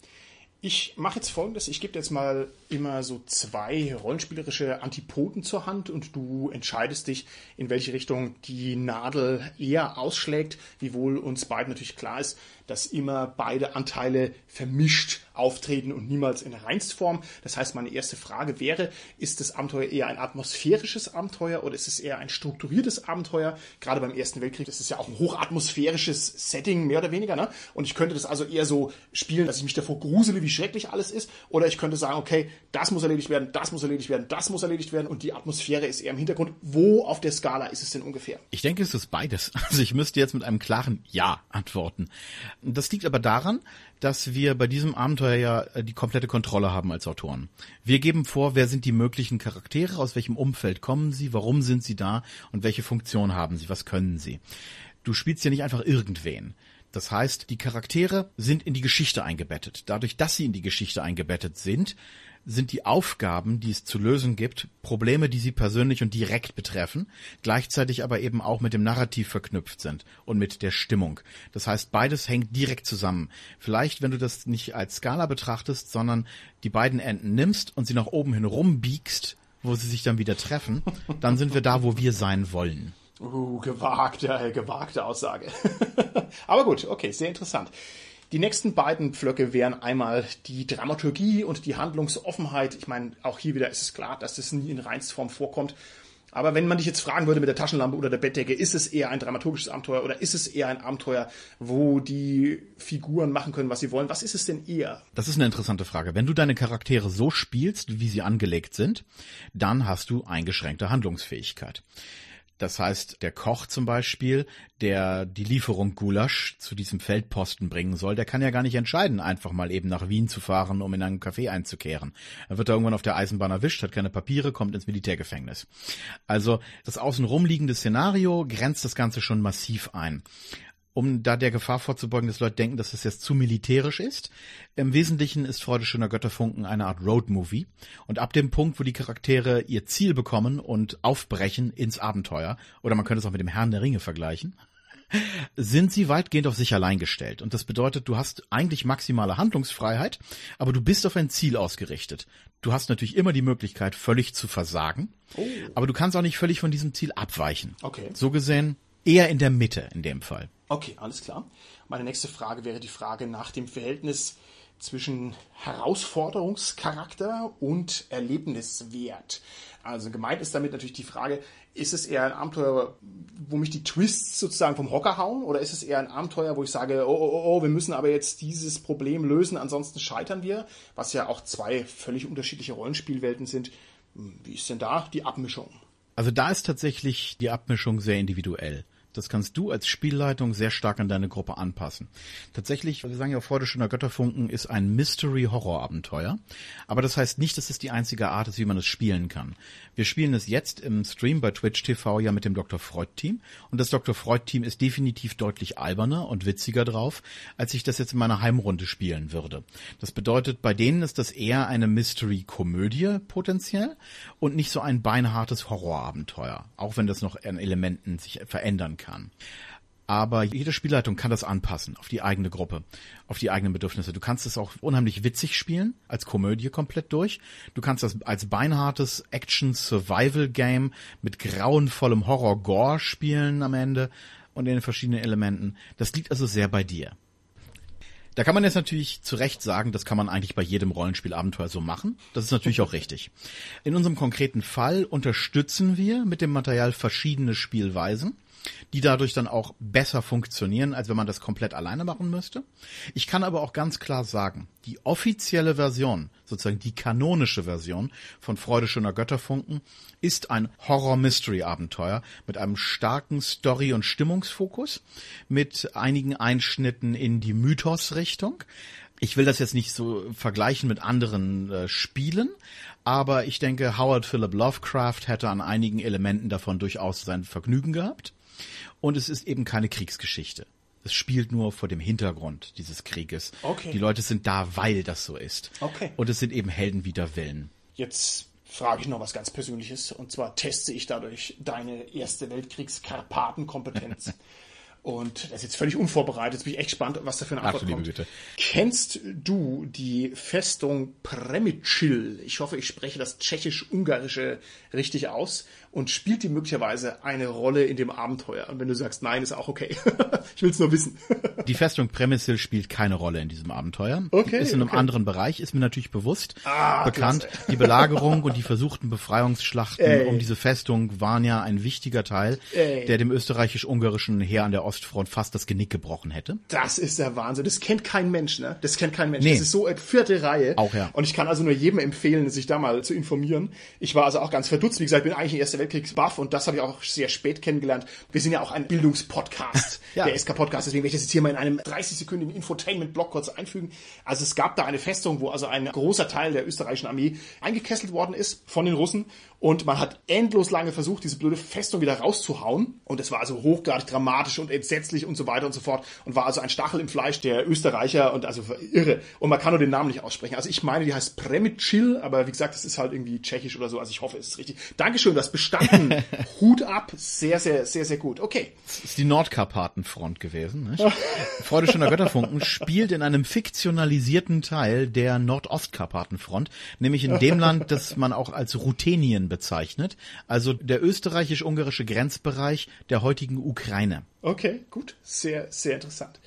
S1: Ich mache jetzt folgendes, ich gebe jetzt mal immer so zwei rollenspielerische Antipoden zur Hand und du entscheidest dich, in welche Richtung die Nadel eher ausschlägt, wiewohl uns beiden natürlich klar ist, dass immer beide Anteile vermischt auftreten und niemals in Reinstform. Das heißt, meine erste Frage wäre, ist das Abenteuer eher ein atmosphärisches Abenteuer oder ist es eher ein strukturiertes Abenteuer? Gerade beim Ersten Weltkrieg ist es ja auch ein hochatmosphärisches Setting, mehr oder weniger. Ne? Und ich könnte das also eher so spielen, dass ich mich davor grusele, wie schrecklich alles ist. Oder ich könnte sagen, okay, das muss erledigt werden, das muss erledigt werden, das muss erledigt werden und die Atmosphäre ist eher im Hintergrund. Wo auf der Skala ist es denn ungefähr?
S2: Ich denke, es ist beides. *laughs* Also ich müsste jetzt mit einem klaren Ja antworten. Das liegt aber daran, dass wir bei diesem Abenteuer ja äh, die komplette Kontrolle haben als Autoren. Wir geben vor, wer sind die möglichen Charaktere, aus welchem Umfeld kommen sie, warum sind sie da und welche Funktion haben sie, was können sie. Du spielst ja nicht einfach irgendwen. Das heißt, die Charaktere sind in die Geschichte eingebettet. Dadurch, dass sie in die Geschichte eingebettet sind, sind die Aufgaben, die es zu lösen gibt, Probleme, die sie persönlich und direkt betreffen, gleichzeitig aber eben auch mit dem Narrativ verknüpft sind und mit der Stimmung. Das heißt, beides hängt direkt zusammen. Vielleicht, wenn du das nicht als Skala betrachtest, sondern die beiden Enden nimmst und sie nach oben hin rumbiegst, wo sie sich dann wieder treffen, dann sind wir da, wo wir sein wollen.
S1: Uh, gewagte, gewagte Aussage. *laughs* Aber gut, okay, sehr interessant. Die nächsten beiden Pflöcke wären einmal die Dramaturgie und die Handlungsoffenheit. Ich meine, auch hier wieder ist es klar, dass das nie in Reinsform vorkommt. Aber wenn man dich jetzt fragen würde mit der Taschenlampe oder der Bettdecke, ist es eher ein dramaturgisches Abenteuer oder ist es eher ein Abenteuer, wo die Figuren machen können, was sie wollen? Was ist es denn eher?
S2: Das ist eine interessante Frage. Wenn du deine Charaktere so spielst, wie sie angelegt sind, dann hast du eingeschränkte Handlungsfähigkeit. Das heißt, der Koch zum Beispiel, der die Lieferung Gulasch zu diesem Feldposten bringen soll, der kann ja gar nicht entscheiden, einfach mal eben nach Wien zu fahren, um in einem Café einzukehren. Er wird da irgendwann auf der Eisenbahn erwischt, hat keine Papiere, kommt ins Militärgefängnis. Also das außenrum liegende Szenario grenzt das Ganze schon massiv ein um da der Gefahr vorzubeugen, dass Leute denken, dass es jetzt zu militärisch ist. Im Wesentlichen ist Freude schöner Götterfunken eine Art Roadmovie. Und ab dem Punkt, wo die Charaktere ihr Ziel bekommen und aufbrechen ins Abenteuer, oder man könnte es auch mit dem Herrn der Ringe vergleichen, sind sie weitgehend auf sich allein gestellt. Und das bedeutet, du hast eigentlich maximale Handlungsfreiheit, aber du bist auf ein Ziel ausgerichtet. Du hast natürlich immer die Möglichkeit, völlig zu versagen, oh. aber du kannst auch nicht völlig von diesem Ziel abweichen.
S1: Okay.
S2: So gesehen eher in der Mitte in dem Fall.
S1: Okay, alles klar. Meine nächste Frage wäre die Frage nach dem Verhältnis zwischen Herausforderungscharakter und Erlebniswert. Also gemeint ist damit natürlich die Frage, ist es eher ein Abenteuer, wo mich die Twists sozusagen vom Hocker hauen, oder ist es eher ein Abenteuer, wo ich sage, oh, oh, oh, oh wir müssen aber jetzt dieses Problem lösen, ansonsten scheitern wir, was ja auch zwei völlig unterschiedliche Rollenspielwelten sind. Wie ist denn da die Abmischung?
S2: Also da ist tatsächlich die Abmischung sehr individuell. Das kannst du als Spielleitung sehr stark an deine Gruppe anpassen. Tatsächlich, wir sagen ja Freude schöner Götterfunken ist ein Mystery-Horror-Abenteuer. Aber das heißt nicht, dass es die einzige Art ist, wie man es spielen kann. Wir spielen es jetzt im Stream bei Twitch TV ja mit dem Dr. Freud-Team. Und das Dr. Freud-Team ist definitiv deutlich alberner und witziger drauf, als ich das jetzt in meiner Heimrunde spielen würde. Das bedeutet, bei denen ist das eher eine Mystery-Komödie potenziell und nicht so ein beinhartes Horrorabenteuer. Auch wenn das noch an Elementen sich verändern kann kann. Aber jede Spielleitung kann das anpassen auf die eigene Gruppe, auf die eigenen Bedürfnisse. Du kannst es auch unheimlich witzig spielen, als Komödie komplett durch. Du kannst das als beinhartes Action-Survival-Game mit grauenvollem Horror-Gore spielen am Ende und in den verschiedenen Elementen. Das liegt also sehr bei dir. Da kann man jetzt natürlich zu Recht sagen, das kann man eigentlich bei jedem Rollenspielabenteuer so machen. Das ist natürlich auch richtig. In unserem konkreten Fall unterstützen wir mit dem Material verschiedene Spielweisen die dadurch dann auch besser funktionieren, als wenn man das komplett alleine machen müsste. Ich kann aber auch ganz klar sagen, die offizielle Version, sozusagen die kanonische Version von Freude schöner Götterfunken, ist ein Horror-Mystery-Abenteuer mit einem starken Story- und Stimmungsfokus, mit einigen Einschnitten in die Mythos-Richtung. Ich will das jetzt nicht so vergleichen mit anderen äh, Spielen, aber ich denke, Howard Philip Lovecraft hätte an einigen Elementen davon durchaus sein Vergnügen gehabt. Und es ist eben keine Kriegsgeschichte. Es spielt nur vor dem Hintergrund dieses Krieges.
S1: Okay.
S2: Die Leute sind da, weil das so ist.
S1: Okay.
S2: Und es sind eben Helden wider Willen.
S1: Jetzt frage ich noch was ganz Persönliches. Und zwar teste ich dadurch deine Erste Weltkriegs-Karpaten-Kompetenz. *laughs* Und das ist jetzt völlig unvorbereitet. Jetzt bin ich echt gespannt, was da für eine Antwort
S2: Ach,
S1: kommt.
S2: Bitte.
S1: Kennst du die Festung Premicil? Ich hoffe, ich spreche das tschechisch-ungarische richtig aus. Und spielt die möglicherweise eine Rolle in dem Abenteuer? Und wenn du sagst nein, ist auch okay. *laughs* ich will es nur wissen.
S2: die Festung Premicil spielt keine Rolle in diesem Abenteuer.
S1: Okay.
S2: Ist in einem
S1: okay.
S2: anderen Bereich, ist mir natürlich bewusst.
S1: Ah,
S2: bekannt.
S1: klasse.
S2: Die Belagerung und die versuchten Befreiungsschlachten
S1: Ey.
S2: um diese Festung waren ja ein wichtiger Teil,
S1: Ey.
S2: der dem österreichisch-ungarischen Heer an der Ostfront fast das Genick gebrochen hätte.
S1: Das ist der Wahnsinn. Das kennt kein Mensch, ne? Das kennt kein Mensch.
S2: Nee.
S1: Das ist so eine vierte Reihe.
S2: Auch, ja.
S1: Und ich kann also nur jedem empfehlen, sich da mal zu informieren. Ich war also auch ganz verdutzt. Wie gesagt, ich bin eigentlich ein Erster Weltkriegs-Buff und das habe ich auch sehr spät kennengelernt. Wir sind ja auch ein Bildungspodcast, *laughs*
S2: Ja.
S1: der SK-Podcast. Deswegen werde ich das jetzt hier mal in in einem 30-sekündigen Infotainment-Block kurz einfügen. Also es gab da eine Festung, wo also ein großer Teil der österreichischen Armee eingekesselt worden ist von den Russen und man hat endlos lange versucht, diese blöde Festung wieder rauszuhauen. Und es war also hochgradig dramatisch und entsetzlich und so weiter und so fort. Und war also ein Stachel im Fleisch der Österreicher und also irre. Und man kann nur den Namen nicht aussprechen. Also ich meine, die heißt Premitschil, aber wie gesagt, es ist halt irgendwie tschechisch oder so. Also ich hoffe, es ist richtig. Dankeschön, das bestanden. *laughs* Hut ab. Sehr, sehr, sehr, sehr gut. Okay.
S2: Das ist die Nordkarpatenfront gewesen. Nicht? Freude schöner Götterfunken spielt in einem fiktionalisierten Teil der Nordostkarpatenfront, nämlich in dem Land, das man auch als Ruthenien bezeichnet, also der österreichisch-ungarische Grenzbereich der heutigen Ukraine.
S1: Okay, gut. Sehr, sehr interessant.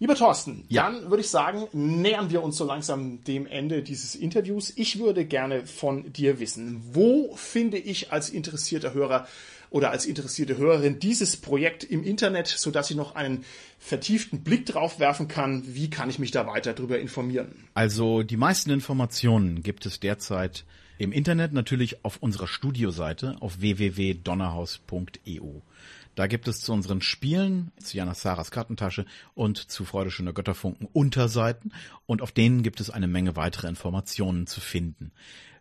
S1: Lieber Thorsten, ja. dann würde ich sagen, nähern wir uns so langsam dem Ende dieses Interviews. Ich würde gerne von dir wissen, wo finde ich als interessierter Hörer oder als interessierte Hörerin dieses Projekt im Internet, sodass ich noch einen vertieften Blick drauf werfen kann. Wie kann ich mich da weiter darüber informieren?
S2: Also die meisten Informationen gibt es derzeit im Internet natürlich auf unserer Studioseite auf www.donnerhaus.eu. Da gibt es zu unseren Spielen, zu Jana Saras Kartentasche und zu Freude schöner Götterfunken Unterseiten und auf denen gibt es eine Menge weitere Informationen zu finden.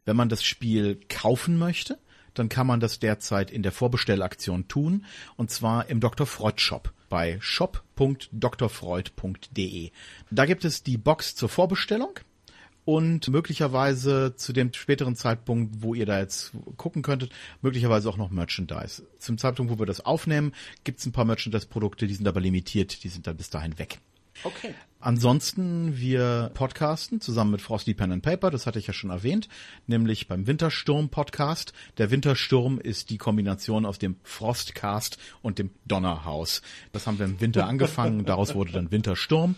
S2: Wenn man das Spiel kaufen möchte, dann kann man das derzeit in der Vorbestellaktion tun und zwar im Dr. Freud Shop bei shop.drfreud.de. Da gibt es die Box zur Vorbestellung und möglicherweise zu dem späteren Zeitpunkt, wo ihr da jetzt gucken könntet, möglicherweise auch noch Merchandise. Zum Zeitpunkt, wo wir das aufnehmen, gibt es ein paar Merchandise-Produkte, die sind aber limitiert, die sind dann bis dahin weg.
S1: Okay.
S2: Ansonsten, wir podcasten zusammen mit Frosty Pen and Paper, das hatte ich ja schon erwähnt, nämlich beim Wintersturm Podcast. Der Wintersturm ist die Kombination aus dem Frostcast und dem Donnerhaus. Das haben wir im Winter angefangen, *laughs* daraus wurde dann Wintersturm.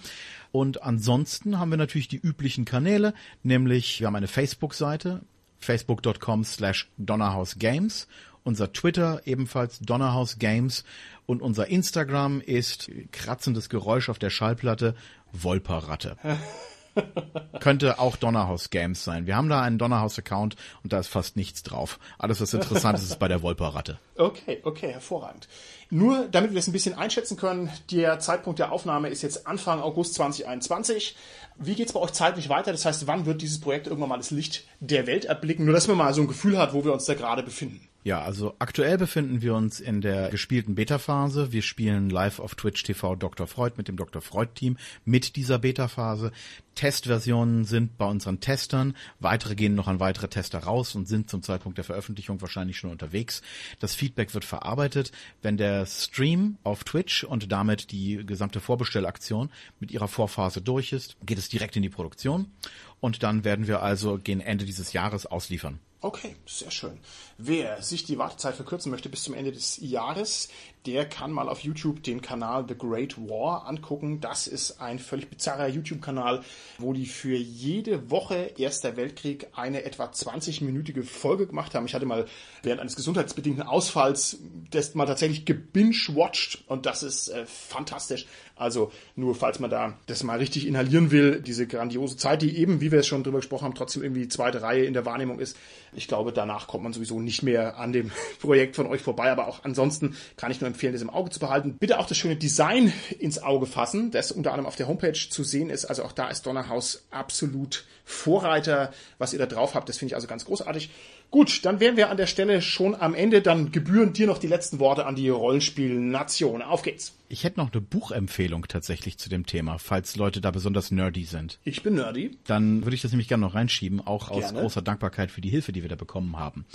S2: Und ansonsten haben wir natürlich die üblichen Kanäle, nämlich wir haben eine Facebook-Seite, facebook.com slash donnerhausgames, unser Twitter ebenfalls Donnerhaus Games und unser Instagram ist kratzendes Geräusch auf der Schallplatte Wolperratte. *laughs* Könnte auch Donnerhaus Games sein. Wir haben da einen Donnerhaus-Account und da ist fast nichts drauf. Alles, was interessant ist, ist bei der Wolperratte.
S1: Okay, okay, hervorragend. Nur, damit wir es ein bisschen einschätzen können, der Zeitpunkt der Aufnahme ist jetzt Anfang August 2021. Wie geht's bei euch zeitlich weiter? Das heißt, wann wird dieses Projekt irgendwann mal das Licht der Welt erblicken? Nur, dass man mal so ein Gefühl hat, wo wir uns da gerade befinden.
S2: Ja, also aktuell befinden wir uns in der gespielten Beta-Phase. Wir spielen live auf Twitch TV Dr. Freud mit dem Dr. Freud-Team mit dieser Beta-Phase. Testversionen sind bei unseren Testern. Weitere gehen noch an weitere Tester raus und sind zum Zeitpunkt der Veröffentlichung wahrscheinlich schon unterwegs. Das Feedback wird verarbeitet. Wenn der Stream auf Twitch und damit die gesamte Vorbestellaktion mit ihrer Vorphase durch ist, geht es direkt in die Produktion. Und dann werden wir also gegen Ende dieses Jahres ausliefern.
S1: Okay, sehr schön. Wer sich die Wartezeit verkürzen möchte bis zum Ende des Jahres, der kann mal auf YouTube den Kanal The Great War angucken. Das ist ein völlig bizarrer YouTube-Kanal, wo die für jede Woche Erster Weltkrieg eine etwa 20-minütige Folge gemacht haben. Ich hatte mal während eines gesundheitsbedingten Ausfalls das mal tatsächlich gebinge-watched und das ist äh, fantastisch. Also nur falls man da das mal richtig inhalieren will, diese grandiose Zeit, die eben, wie wir es schon drüber gesprochen haben, trotzdem irgendwie zweite Reihe in der Wahrnehmung ist. Ich glaube, danach kommt man sowieso nicht mehr an dem *laughs* Projekt von euch vorbei. Aber auch ansonsten kann ich nur empfehlen, das im Auge zu behalten. Bitte auch das schöne Design ins Auge fassen, das unter anderem auf der Homepage zu sehen ist. Also auch da ist Donnerhaus absolut Vorreiter, was ihr da drauf habt. Das finde ich also ganz großartig. Gut, dann wären wir an der Stelle schon am Ende. Dann gebühren dir noch die letzten Worte an die Rollenspiel-Nation. Auf geht's.
S2: Ich hätte noch eine Buchempfehlung tatsächlich zu dem Thema, falls Leute da besonders nerdy sind.
S1: Ich bin nerdy.
S2: Dann würde ich das nämlich gerne noch reinschieben, auch aus gerne. großer Dankbarkeit für die Hilfe, die wir da bekommen haben.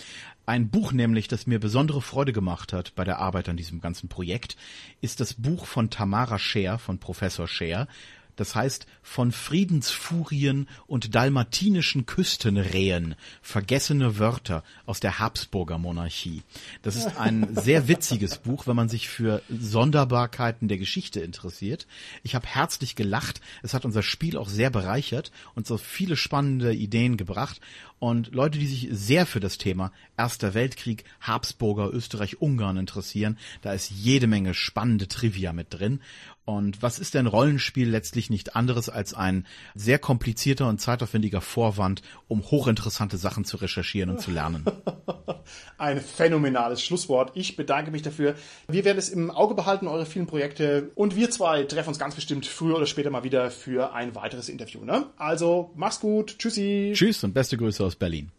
S2: Ein Buch nämlich, das mir besondere Freude gemacht hat bei der Arbeit an diesem ganzen Projekt, ist das Buch von Tamara Scher, von Professor Scher, das heißt von Friedensfurien und dalmatinischen Küstenrehen, vergessene Wörter aus der Habsburger Monarchie. Das ist ein *laughs* sehr witziges Buch, wenn man sich für Sonderbarkeiten der Geschichte interessiert. Ich habe herzlich gelacht. Es hat unser Spiel auch sehr bereichert und so viele spannende Ideen gebracht. Und Leute, die sich sehr für das Thema Erster Weltkrieg, Habsburger, Österreich, Ungarn interessieren, da ist jede Menge spannende Trivia mit drin. Und was ist denn Rollenspiel letztlich nicht anderes als ein sehr komplizierter und zeitaufwendiger Vorwand, um hochinteressante Sachen zu recherchieren und zu lernen? *laughs*
S1: Ein phänomenales Schlusswort. Ich bedanke mich dafür. Wir werden es im Auge behalten, eure vielen Projekte. Und wir zwei treffen uns ganz bestimmt früher oder später mal wieder für ein weiteres Interview. Ne? Also, mach's gut. Tschüssi.
S2: Tschüss und beste Grüße aus Berlin.